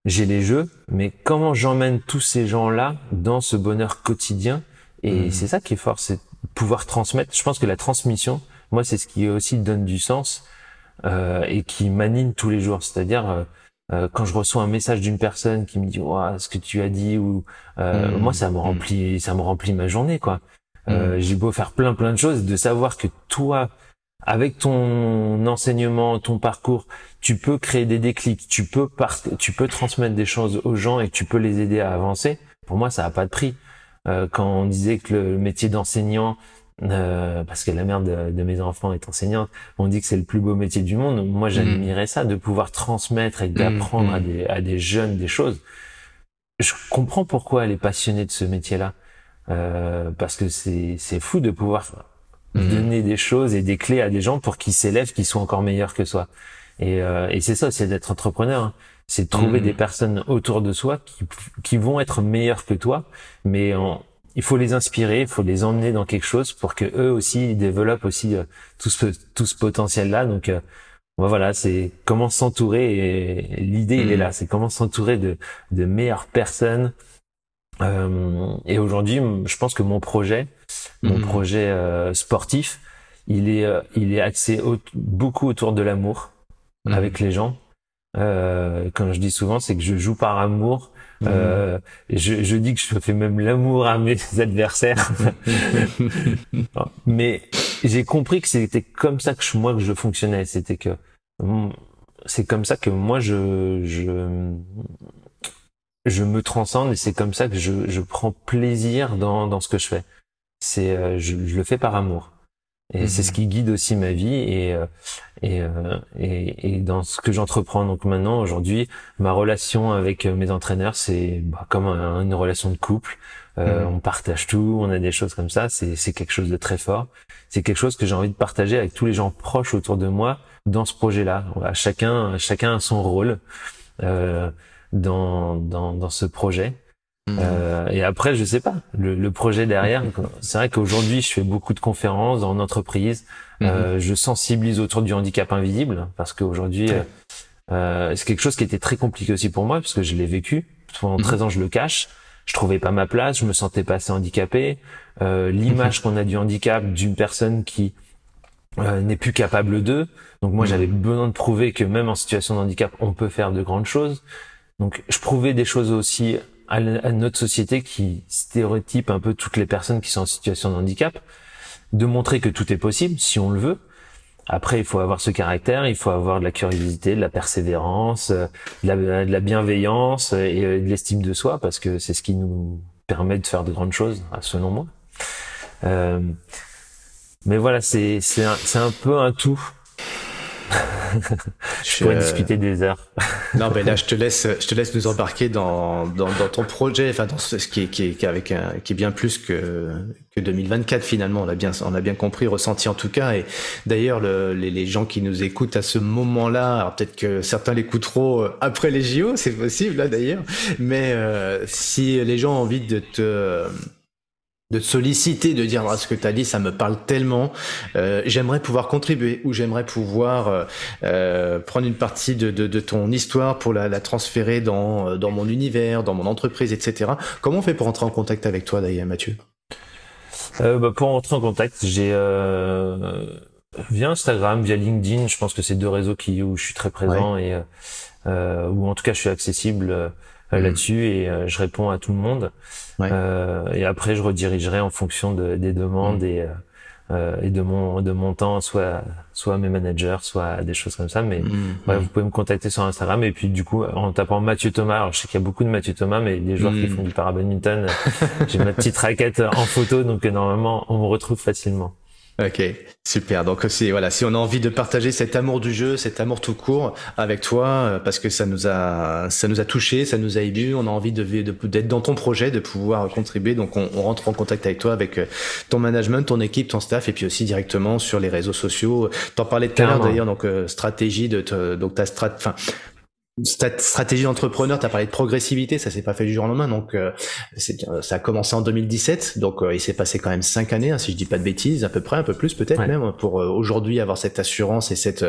S1: j'ai les jeux, mais comment j'emmène tous ces gens-là dans ce bonheur quotidien? Et
S2: Mhm.
S1: c'est ça qui est fort, c'est pouvoir transmettre. Je pense que la transmission, moi, c'est ce qui aussi donne du sens euh, et qui m'anime tous les jours. C'est-à-dire euh, euh, quand je reçois un message d'une personne qui me dit Ouah, ce que tu as dit ou euh,
S2: Mhm.
S1: moi ça me remplit ça me remplit ma journée quoi euh, j'ai beau faire plein plein de choses de savoir que toi avec ton enseignement ton parcours tu peux créer des déclics. Tu peux par- tu peux transmettre des choses aux gens et tu peux les aider à avancer. Pour moi ça a pas de prix. Euh, quand on disait que le métier d'enseignant euh, parce que la mère de, de mes enfants est enseignante on dit que c'est le plus beau métier du monde. Moi j'admirais ça de pouvoir transmettre et d'apprendre à
S2: mm.
S1: des à des jeunes des choses. Je comprends pourquoi elle est passionnée de ce métier-là. Euh, parce que c'est c'est fou de pouvoir donner des choses et des clés à des gens pour qu'ils s'élèvent, qu'ils soient encore meilleurs que soi. Et, euh, et c'est ça, c'est d'être entrepreneur. hein. C'est de trouver
S2: Mhm.
S1: des personnes autour de soi qui, qui vont être meilleures que toi, mais en- il faut les inspirer, il faut les emmener dans quelque chose pour que eux aussi ils développent aussi euh, tout ce tout ce potentiel-là. Donc euh, Bon, voilà, c'est comment s'entourer et l'idée il est
S2: Mhm.
S1: là, c'est comment s'entourer de, de meilleures personnes. Euh, et aujourd'hui, je pense que mon projet, mon
S2: Mhm.
S1: projet euh, sportif, il est euh, il est axé au- beaucoup autour de l'amour
S2: Mhm.
S1: avec les gens. Euh, comme je dis souvent, c'est que je joue par amour.
S2: Mhm.
S1: Euh, je, je dis que je fais même l'amour à mes adversaires. Mais j'ai compris que c'était comme ça que je, moi que je fonctionnais. C'était que mm, c'est comme ça que moi je je je me transcende et c'est comme ça que je, je prends plaisir dans dans ce que je fais. C'est euh, je, je le fais par amour. Et
S2: Mhm.
S1: c'est ce qui guide aussi ma vie et euh, et, euh, et et dans ce que j'entreprends. Donc maintenant aujourd'hui, ma relation avec euh, mes entraîneurs, c'est bah, comme un- une relation de couple. Euh,
S2: Mhm.
S1: On partage tout, on a des choses comme ça. C'est c'est quelque chose de très fort. C'est quelque chose que j'ai envie de partager avec tous les gens proches autour de moi dans ce projet-là. Voilà, chacun chacun a son rôle euh, dans dans dans ce projet.
S2: Mhm.
S1: Euh, et après, je sais pas, le, le projet derrière. C'est vrai qu'aujourd'hui, je fais beaucoup de conférences en entreprise.
S2: Mhm.
S1: Euh, je sensibilise autour du handicap invisible parce qu'aujourd'hui, euh, euh, c'est quelque chose qui était très compliqué aussi pour moi parce que je l'ai vécu. Pendant
S2: Mhm.
S1: 13 ans, je le cache. Je trouvais pas ma place, je me sentais pas assez handicapé. Euh. L'image qu'on a du handicap d'une personne qui euh, n'est plus capable d'eux. Donc moi, j'avais besoin de prouver que même en situation de handicap, on peut faire de grandes choses. Donc je prouvais des choses aussi à, notre société qui stéréotype un peu toutes les personnes qui sont en situation de handicap, de montrer que tout est possible si on le veut. Après, il faut avoir ce caractère, il faut avoir de la curiosité, de la persévérance, euh, de la, bienveillance et euh, de l'estime de soi, parce que c'est ce qui nous permet de faire de grandes choses, selon moi. Euh, mais voilà, c'est un peu un tout. Je pourrais
S2: Euh,
S1: discuter des heures.
S2: Non, mais là, je te laisse, je te laisse nous embarquer dans, dans, dans ton projet, enfin, dans ce ce qui est, qui est, qui est avec un, qui est bien plus que, que 2024 finalement. On a bien, on a bien compris, ressenti en tout cas. Et d'ailleurs, le, les, les gens qui nous écoutent à ce moment-là, alors peut-être que certains l'écouteront euh, après les JO, c'est possible là d'ailleurs. Mais euh, si les gens ont envie de te de te solliciter, de dire ah, ce que tu as dit, ça me parle tellement. Euh, j'aimerais pouvoir contribuer ou j'aimerais pouvoir euh, euh, prendre une partie de, de, de ton histoire pour la, la transférer dans, dans mon univers, dans mon entreprise, etc. Comment on fait pour entrer en contact avec toi, d'ailleurs, Mathieu?
S1: Euh, bah, pour entrer en contact, j'ai euh, via Instagram, via LinkedIn. Je pense que c'est deux réseaux qui où je suis très présent et euh, euh, où en tout cas je suis accessible euh,
S2: Mhm.
S1: là-dessus et euh, je réponds à tout le monde.
S2: Ouais.
S1: Euh, et après, je redirigerai en fonction de, des demandes et euh, euh, et de mon de mon temps, soit soit à mes managers, soit à des choses comme ça. Mais
S2: Mmh.
S1: Ouais, vous pouvez me contacter sur Instagram et puis du coup en tapant Mathieu Thomas. Alors je sais qu'il y a beaucoup de Mathieu Thomas, mais les joueurs qui
S2: Mm.
S1: font du parabadminton, j'ai ma petite raquette en photo, donc normalement on me retrouve facilement.
S2: Ok, super. Donc c'est voilà, si on a envie de partager cet amour du jeu, cet amour tout court avec toi, euh, parce que ça nous a ça nous a touché, ça nous a ému, on a envie de d'être dans ton projet, de pouvoir contribuer. Donc on, on, rentre en contact avec toi, avec euh, ton management, ton équipe, ton staff, et puis aussi directement sur les réseaux sociaux. T'en parlais tout à l'heure d'ailleurs, donc euh, stratégie de donc ta strat, enfin stratégie d'entrepreneur, tu as parlé de progressivité, ça s'est pas fait du jour au lendemain, donc euh, ça a commencé en 2017, donc euh, il s'est passé quand même cinq années, hein, si je dis pas de bêtises, à peu près, un peu plus peut-être même, pour euh, aujourd'hui avoir cette assurance et cette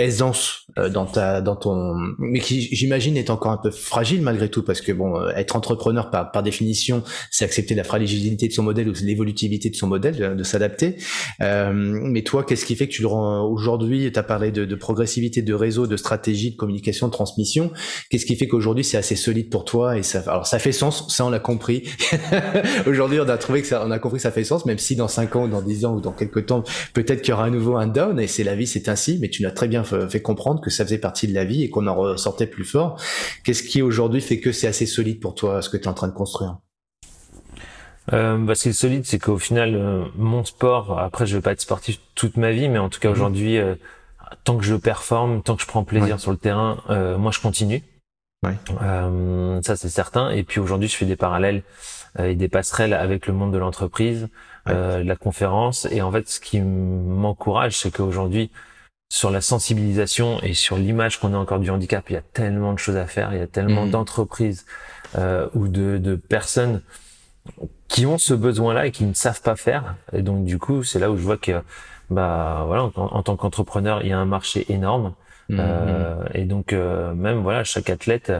S2: aisance euh, dans ta dans ton mais qui j'imagine est encore un peu fragile malgré tout parce que bon euh, être entrepreneur par par définition c'est accepter la fragilité de son modèle ou l'évolutivité de son modèle de, s'adapter. Euh, mais toi qu'est-ce qui fait que tu le rends aujourd'hui tu as parlé de, de, progressivité de réseau de stratégie de communication de transmission. Qu'est-ce qui fait qu'aujourd'hui c'est assez solide pour toi et ça alors ça fait sens ça on l'a compris. Aujourd'hui on a trouvé que ça on a compris que ça fait sens même si dans 5 ans ou dans 10 ans ou dans quelques temps peut-être qu'il y aura à nouveau un down et c'est la vie c'est ainsi mais tu l'as très bien fait comprendre que ça faisait partie de la vie et qu'on en ressortait plus fort. Qu'est-ce qui aujourd'hui fait que c'est assez solide pour toi, ce que tu es en train de construire?
S1: Euh, bah, ce qui est solide, c'est qu'au final, euh, mon sport, après je vais pas être sportif toute ma vie, mais en tout cas mhm. aujourd'hui, euh, tant que je performe, tant que je prends plaisir sur le terrain, euh, moi je continue. Ouais. ça c'est certain. Et puis aujourd'hui, je fais des parallèles et des passerelles avec le monde de l'entreprise, la conférence. Et en fait, ce qui m'encourage, c'est qu'aujourd'hui, sur la sensibilisation et sur l'image qu'on a encore du handicap, il y a tellement de choses à faire, il y a tellement mmh. d'entreprises euh, ou de, de, personnes qui ont ce besoin-là et qui ne savent pas faire. Et donc du coup, c'est là où je vois que bah voilà, en, tant qu'entrepreneur, il y a un marché énorme. Mmh. Euh, et donc euh, même voilà, chaque athlète,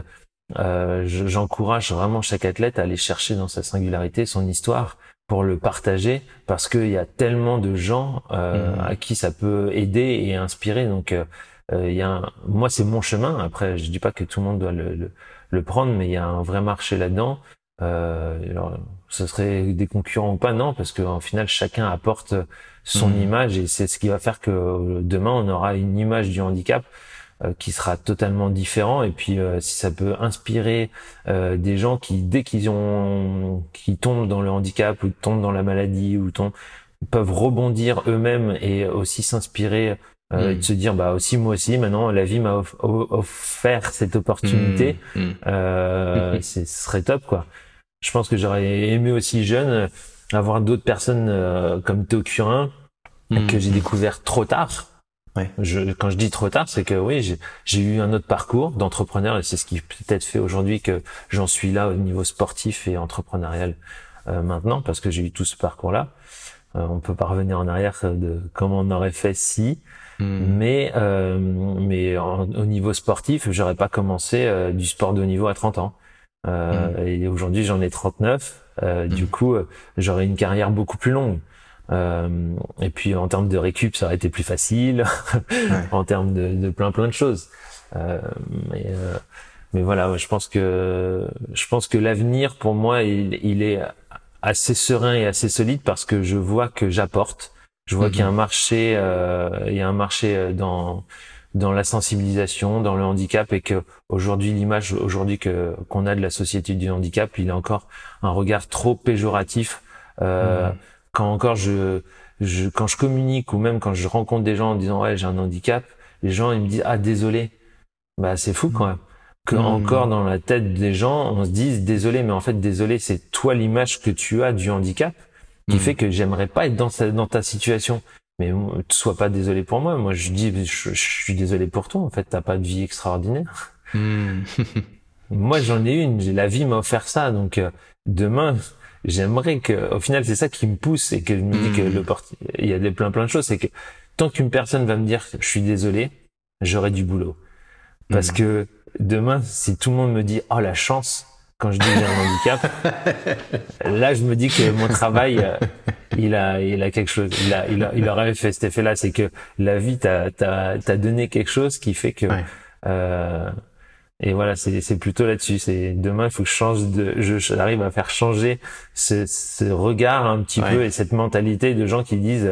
S1: euh, j'encourage vraiment chaque athlète à aller chercher dans sa singularité son histoire pour le partager parce qu'il y a tellement de gens euh, mmh. à qui ça peut aider et inspirer. Donc euh, euh, y a un... moi c'est mon chemin. Après je dis pas que tout le monde doit le, le, prendre, mais il y a un vrai marché là-dedans. alors ce serait des concurrents ou pas non parce qu'en final chacun apporte son mmh. image et c'est ce qui va faire que demain on aura une image du handicap euh, qui sera totalement différent et puis euh, si ça peut inspirer euh, des gens qui dès qu'ils ont qui tombent dans le handicap ou tombent dans la maladie ou tombent, peuvent rebondir eux-mêmes et aussi s'inspirer euh, de se dire bah aussi moi aussi maintenant la vie m'a offert cette opportunité mmh. Mmh. euh, ce serait top quoi je pense que j'aurais aimé aussi jeune avoir d'autres personnes comme Théo Curin mmh. que j'ai découvert trop tard Ouais. Je, quand je dis trop tard, c'est que oui, j'ai eu un autre parcours d'entrepreneur et c'est ce qui peut-être fait aujourd'hui que j'en suis là au niveau sportif et entrepreneurial euh, maintenant parce que j'ai eu tout ce parcours-là. Euh, on peut pas revenir en arrière de comment on aurait fait si, hmm. mais euh, mais au niveau sportif, j'aurais pas commencé euh, du sport de haut niveau à 30 ans. Euh, hmm. Et aujourd'hui, j'en ai 39. Du hmm. coup, j'aurais une carrière beaucoup plus longue. Euh, et puis en termes de récup, ça aurait été plus facile. en termes de, de, plein plein de choses. Euh, mais euh, mais voilà, je pense que je pense que l'avenir pour moi, il, il, est assez serein et assez solide parce que je vois que j'apporte. Je vois qu'il y a un mhm. marché, il y a un marché dans dans la sensibilisation, dans le handicap, et que aujourd'hui l'image aujourd'hui que qu'on a de la société du handicap, il a encore un regard trop péjoratif. Euh, mhm quand encore je, je, quand je communique ou même quand je rencontre des gens en disant ouais j'ai un handicap, les gens ils me disent ah désolé. Bah c'est fou quand même. Que mmh. encore dans la tête des gens on se dise désolé mais en fait désolé c'est toi l'image que tu as du handicap qui mmh. fait que j'aimerais pas être dans, dans ta situation. Mais sois pas désolé pour moi. Moi je dis je, suis désolé pour toi. En fait t'as pas de vie extraordinaire. Mmh. moi j'en ai une. La vie m'a offert ça donc euh, demain j'aimerais que, au final, c'est ça qui me pousse et que je me dis que hmm. le il y a des plein plein de choses, c'est que tant qu'une personne va me dire je suis désolé, j'aurai du boulot. Parce hmm. que demain, si tout le monde me dit oh la chance quand je dis j'ai un handicap, là je me dis que mon travail euh, il a il a quelque chose, il a il, a, il aurait fait cet effet-là, c'est que la vie t'a t'a t'a donné quelque chose qui fait que euh, et voilà, c'est plutôt là-dessus. C'est demain, il faut que je change de, je j'arrive à faire changer ce, ce regard un petit peu et cette mentalité de gens qui disent,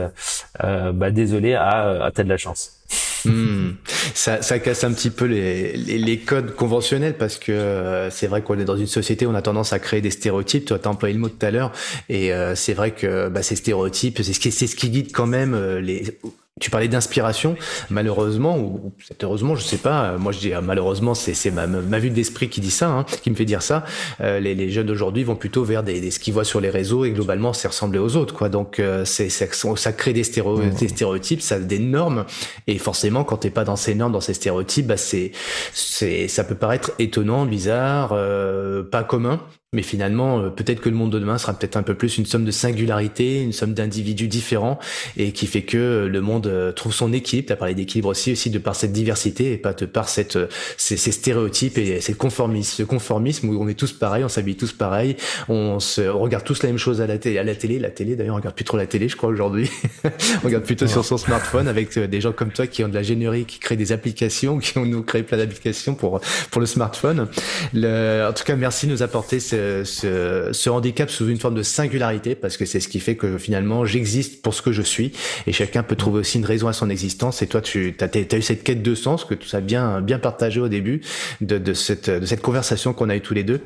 S1: euh, bah désolé, ah, ah t'as de la chance.
S2: Hmm. Ça, ça, casse un petit peu les, les, codes conventionnels parce que euh, c'est vrai qu'on est dans une société où on a tendance à créer des stéréotypes. Toi, as employé le mot tout à l'heure, et euh, c'est vrai que bah, ces stéréotypes, c'est ce qui, c'est ce qui guide quand même euh, les tu parlais d'inspiration, malheureusement ou peut-être heureusement, je sais pas. Moi, je dis euh, malheureusement, c'est c'est ma, ma vue d'esprit qui dit ça, hein, qui me fait dire ça. Euh, les, les jeunes d'aujourd'hui vont plutôt vers des, des ce qu'ils voient sur les réseaux et globalement, c'est ressembler aux autres, quoi. Donc, euh, c'est ça crée des, stéréo, des stéréotypes, ça des normes et forcément, quand t'es pas dans ces normes, dans ces stéréotypes, bah c'est c'est ça peut paraître étonnant, bizarre, euh, pas commun. Mais finalement, euh, peut-être que le monde de demain sera peut-être un peu plus une somme de singularité, une somme d'individus différents, et qui fait que euh, le monde euh, trouve son équilibre. Tu as parlé d'équilibre aussi, aussi de par cette diversité et pas de par cette, ces, ces stéréotypes et cette conformisme, ce conformisme où on est tous pareils, on s'habille tous pareil, on se on regarde tous la même chose à la télé. À la télé, la télé d'ailleurs, on regarde plus trop la télé, je crois aujourd'hui. on regarde plutôt sur son smartphone avec des gens comme toi qui ont de la générie, qui créent des applications, qui ont nous créé plein d'applications pour pour le smartphone. Le, en tout cas, merci de nous apporter ce ce, handicap sous une forme de singularité parce que c'est ce qui fait que finalement j'existe pour ce que je suis. Et chacun peut trouver aussi une raison à son existence. Et toi tu as, as, eu cette quête de sens que tu as bien bien partagé au début de, de cette de cette conversation qu'on a eu tous les deux.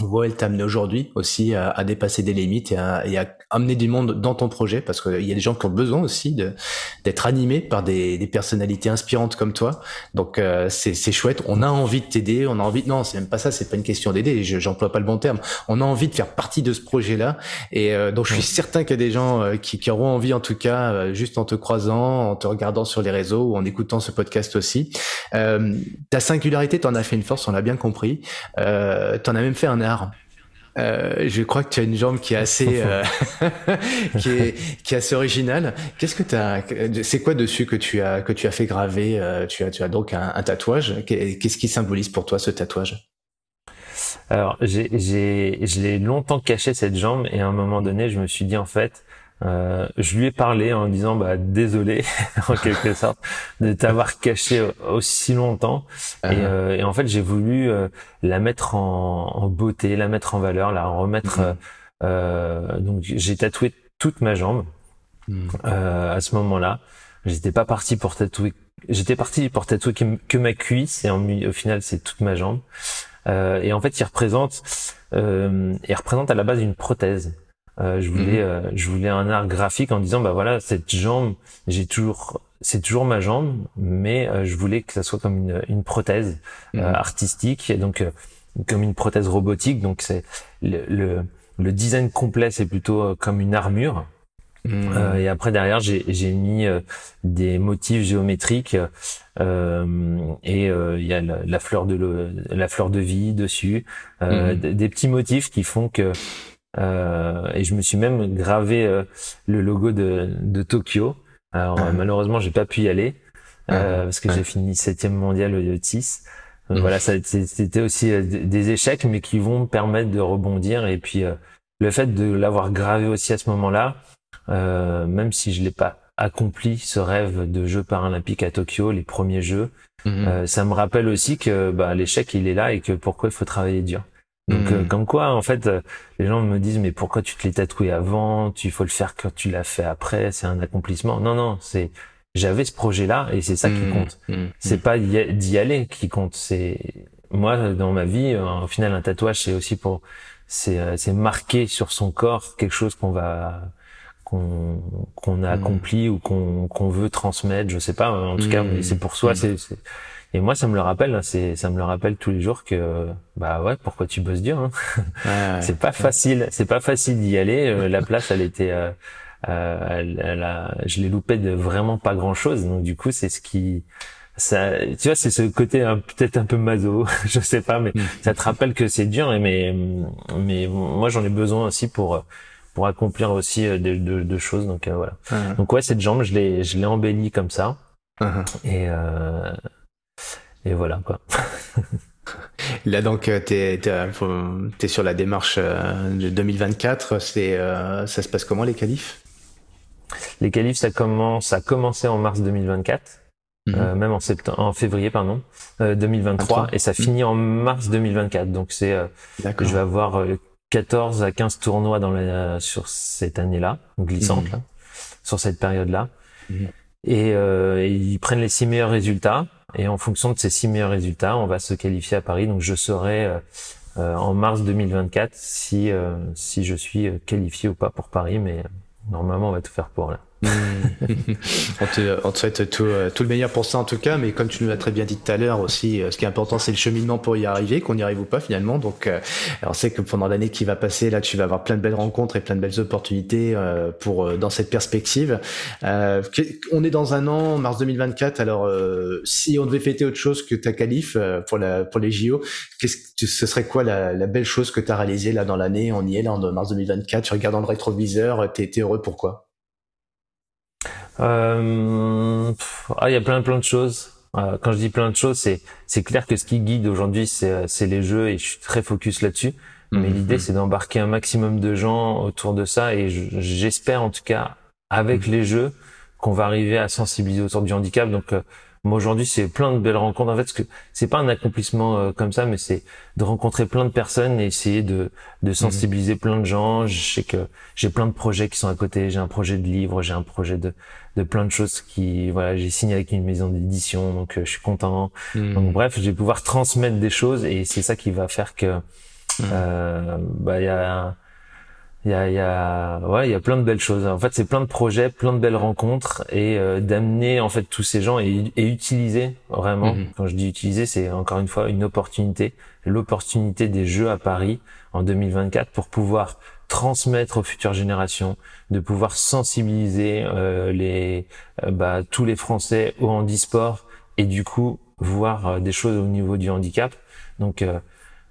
S2: Voit elle t'amener aujourd'hui aussi à, à, dépasser des limites et à, et à, amener du monde dans ton projet parce qu'il y a des gens qui ont besoin aussi d'être animés par des, des, personnalités inspirantes comme toi. Donc euh, c'est chouette. On a envie de t'aider. On a envie. Non, c'est même pas ça. C'est pas une question d'aider. J'emploie pas le bon terme. On a envie de faire partie de ce projet-là. Et euh, donc je suis certain qu'il y a des gens euh, qui, qui, auront envie, en tout cas, euh, juste en te croisant, en te regardant sur les réseaux ou en écoutant ce podcast aussi. ta singularité, t'en as fait une force. On l'a bien compris. Euh, t'en as même fait un euh, je crois que tu as une jambe qui est assez, euh, qui est, qui est assez originale. Qu'est-ce que tu as, c'est quoi dessus que tu as, que tu as fait graver? Euh, tu as, tu as donc un, un tatouage? Qu'est-ce qui symbolise pour toi ce tatouage?
S1: Alors, j'ai, j'ai, je l'ai longtemps caché cette jambe et à un moment donné, je me suis dit en fait, euh, je lui ai parlé en disant bah désolé en quelque sorte de t'avoir caché aussi longtemps et, uh-huh. euh, et en fait j'ai voulu euh, la mettre en, en, beauté, la mettre en valeur, la remettre. Euh, donc j'ai tatoué toute ma jambe mm. à ce moment-là. J'étais pas parti pour tatouer. J'étais parti pour tatouer que, ma cuisse et au final c'est toute ma jambe. et en fait il représente, il représente à la base une prothèse. Euh, je voulais, mhm. euh, je voulais un art graphique en disant bah voilà cette jambe, j'ai toujours, c'est toujours ma jambe, mais euh, je voulais que ça soit comme une, une prothèse mhm. artistique, et donc comme une prothèse robotique. Donc c'est le, le, le, design complet, c'est plutôt comme une armure. Mhm. et après derrière j'ai j'ai mis des motifs géométriques et il y a la, la, fleur de la fleur de vie dessus des petits motifs qui font que euh, et je me suis même gravé euh, le logo de, de Tokyo. Alors ah. malheureusement, j'ai pas pu y aller euh, ah. parce que j'ai fini septième mondial au TIS. Mmh. Voilà, c'était aussi des échecs, mais qui vont me permettre de rebondir. Et puis le fait de l'avoir gravé aussi à ce moment-là, même si je l'ai pas accompli ce rêve de jeux paralympiques à Tokyo, les premiers jeux, mmh. ça me rappelle aussi que bah, l'échec il est là et que pourquoi il faut travailler dur. Donc euh, hmm. comme quoi en fait euh, les gens me disent mais pourquoi tu te l'es tatoué avant? Tu faut le faire quand tu l'as fait après c'est un accomplissement. Non non c'est j'avais ce projet là et c'est ça qui hmm. compte. Hmm. c'est pas d'y aller qui compte c'est moi dans ma vie euh, au final un tatouage c'est aussi pour c'est c'est marquer sur son corps quelque chose qu'on va qu'on qu'on a accompli ou qu'on qu'on veut transmettre je sais pas en tout cas c'est pour soi c'est et moi, ça me le rappelle, hein, c'est, ça me le rappelle tous les jours que, bah ouais, pourquoi tu bosses dur hein C'est pas facile, c'est pas facile d'y aller. Euh, la place, elle était, euh, euh, elle, elle a, je l'ai loupé de vraiment pas grand chose. Donc du coup, c'est ce qui, ça, tu vois, c'est ce côté peut-être un peu maso, je sais pas, mais mm. ça te rappelle que c'est dur. Mais, mais moi, j'en ai besoin aussi pour pour accomplir aussi de, de, de choses. Donc voilà. Donc ouais, cette jambe, je l'ai, je l'ai embellie comme ça. Uh-huh. Et euh, et voilà quoi.
S2: Là donc euh, t'es es, sur la démarche euh, de 2024. C'est euh, ça se passe comment les qualifs?
S1: Les qualifs ça commence ça a commencé en mars 2024. Mhm. même en septembre, en février pardon, 2023 et ça finit en mars 2024. Donc c'est, je vais avoir 14 à 15 tournois dans la, sur cette année-là, glissante mhm. là, sur cette période-là. Mhm. et, euh, ils prennent les six meilleurs résultats. Et en fonction de ces six meilleurs résultats, on va se qualifier à Paris. Donc je saurai euh, euh, en mars 2024 si si je suis qualifié ou pas pour Paris, mais normalement on va tout faire pour là.
S2: On, te, on, te, souhaite tout, euh, tout, le meilleur pour ça en tout cas, mais comme tu nous l'as très bien dit tout à l'heure aussi, euh, ce qui est important c'est le cheminement pour y arriver, qu'on y arrive ou pas finalement. Donc, euh, on sait que pendant l'année qui va passer, là, tu vas avoir plein de belles rencontres et plein de belles opportunités pour dans cette perspective. on est dans un an, mars 2024. Alors, si on devait fêter autre chose que ta qualif pour la pour les JO, qu'est-ce que ce serait quoi la, la belle chose que tu as réalisée là dans l'année? On y est là en mars 2024. Tu regardes dans le rétroviseur, t'es heureux pourquoi?
S1: Euh, ah, il y a plein plein de choses. Euh, quand je dis plein de choses, c'est c'est clair que ce qui guide aujourd'hui, c'est c'est les jeux et je suis très focus là-dessus. Mais mhm. l'idée, c'est d'embarquer un maximum de gens autour de ça et j'espère en tout cas avec mhm. les jeux qu'on va arriver à sensibiliser autour du handicap. Donc euh, moi aujourd'hui, c'est plein de belles rencontres. En fait, ce que c'est pas un accomplissement euh, comme ça, mais c'est de rencontrer plein de personnes et essayer de, de mhm. sensibiliser plein de gens. Je sais que j'ai plein de projets qui sont à côté. J'ai un projet de livre, j'ai un projet de, de plein de choses qui, voilà, j'ai signé avec une maison d'édition, donc euh, je suis content. Mhm. Donc bref, je vais pouvoir transmettre des choses et c'est ça qui va faire que, mhm. euh, bah, il y a il y a, y a, ouais, il y a plein de belles choses. En fait, c'est plein de projets, plein de belles rencontres et euh, d'amener en fait tous ces gens et, et utiliser vraiment. Mhm. Quand je dis utiliser, c'est encore une fois une opportunité, l'opportunité des Jeux à Paris en 2024 pour pouvoir transmettre aux futures générations, de pouvoir sensibiliser euh, les, euh, bah, tous les Français au handisport et du coup voir des choses au niveau du handicap. Donc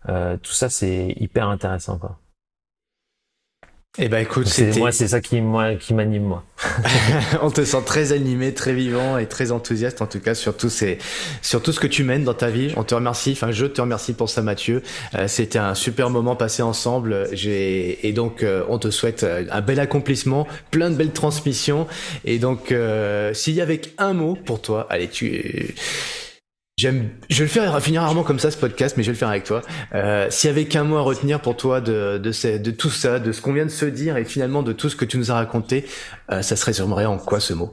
S1: tout ça, c'est hyper intéressant, quoi.
S2: Eh ben écoute,
S1: c'est moi, c'est ça qui moi qui m'anime moi.
S2: on te sent très animé, très vivant et très enthousiaste en tout cas sur tout ces, sur tout ce que tu mènes dans ta vie. On te remercie, enfin je te remercie pour ça Mathieu. Euh, C'était un super moment passé ensemble. J'ai et donc euh, on te souhaite euh, un bel accomplissement, plein de belles transmissions et donc euh, s'il y avait un mot pour toi, allez tu J'aime, je vais le faire finir rarement comme ça ce podcast, mais je vais le faire avec toi. Euh, S'il y avait qu'un mot à retenir pour toi de, de, ces, de tout ça, de ce qu'on vient de se dire et finalement de tout ce que tu nous as raconté, euh, ça serait sûrement en quoi ce mot?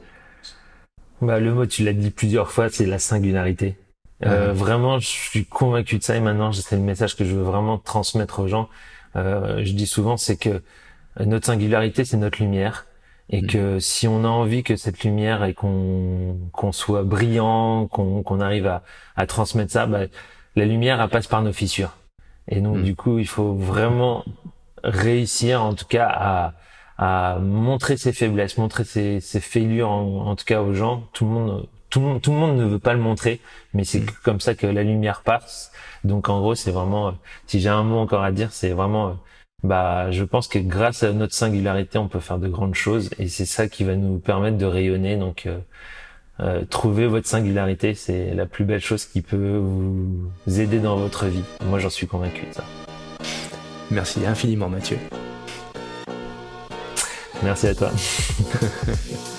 S1: Bah le mot, tu l'as dit plusieurs fois, c'est la singularité. Euh, Vraiment, je suis convaincu de ça et maintenant c'est le message que je veux vraiment transmettre aux gens. Euh, je dis souvent, c'est que notre singularité, c'est notre lumière et mm. que si on a envie que cette lumière et qu'on qu'on soit brillant, qu'on qu'on arrive à, à transmettre ça, bah, la lumière elle passe par nos fissures. Et donc mm. du coup, il faut vraiment réussir, en tout cas, à à montrer ses faiblesses, montrer ses, ses failures, en, tout cas aux gens. Tout le monde, tout le monde, tout le monde ne veut pas le montrer, mais c'est mm. comme ça que la lumière passe. Donc en gros, c'est vraiment, si j'ai un mot encore à dire, c'est vraiment bah, je pense que grâce à notre singularité, on peut faire de grandes choses et c'est ça qui va nous permettre de rayonner. Donc, euh, euh, trouver votre singularité, c'est la plus belle chose qui peut vous aider dans votre vie. Moi, j'en suis convaincu de ça.
S2: Merci infiniment, Mathieu.
S1: Merci à toi.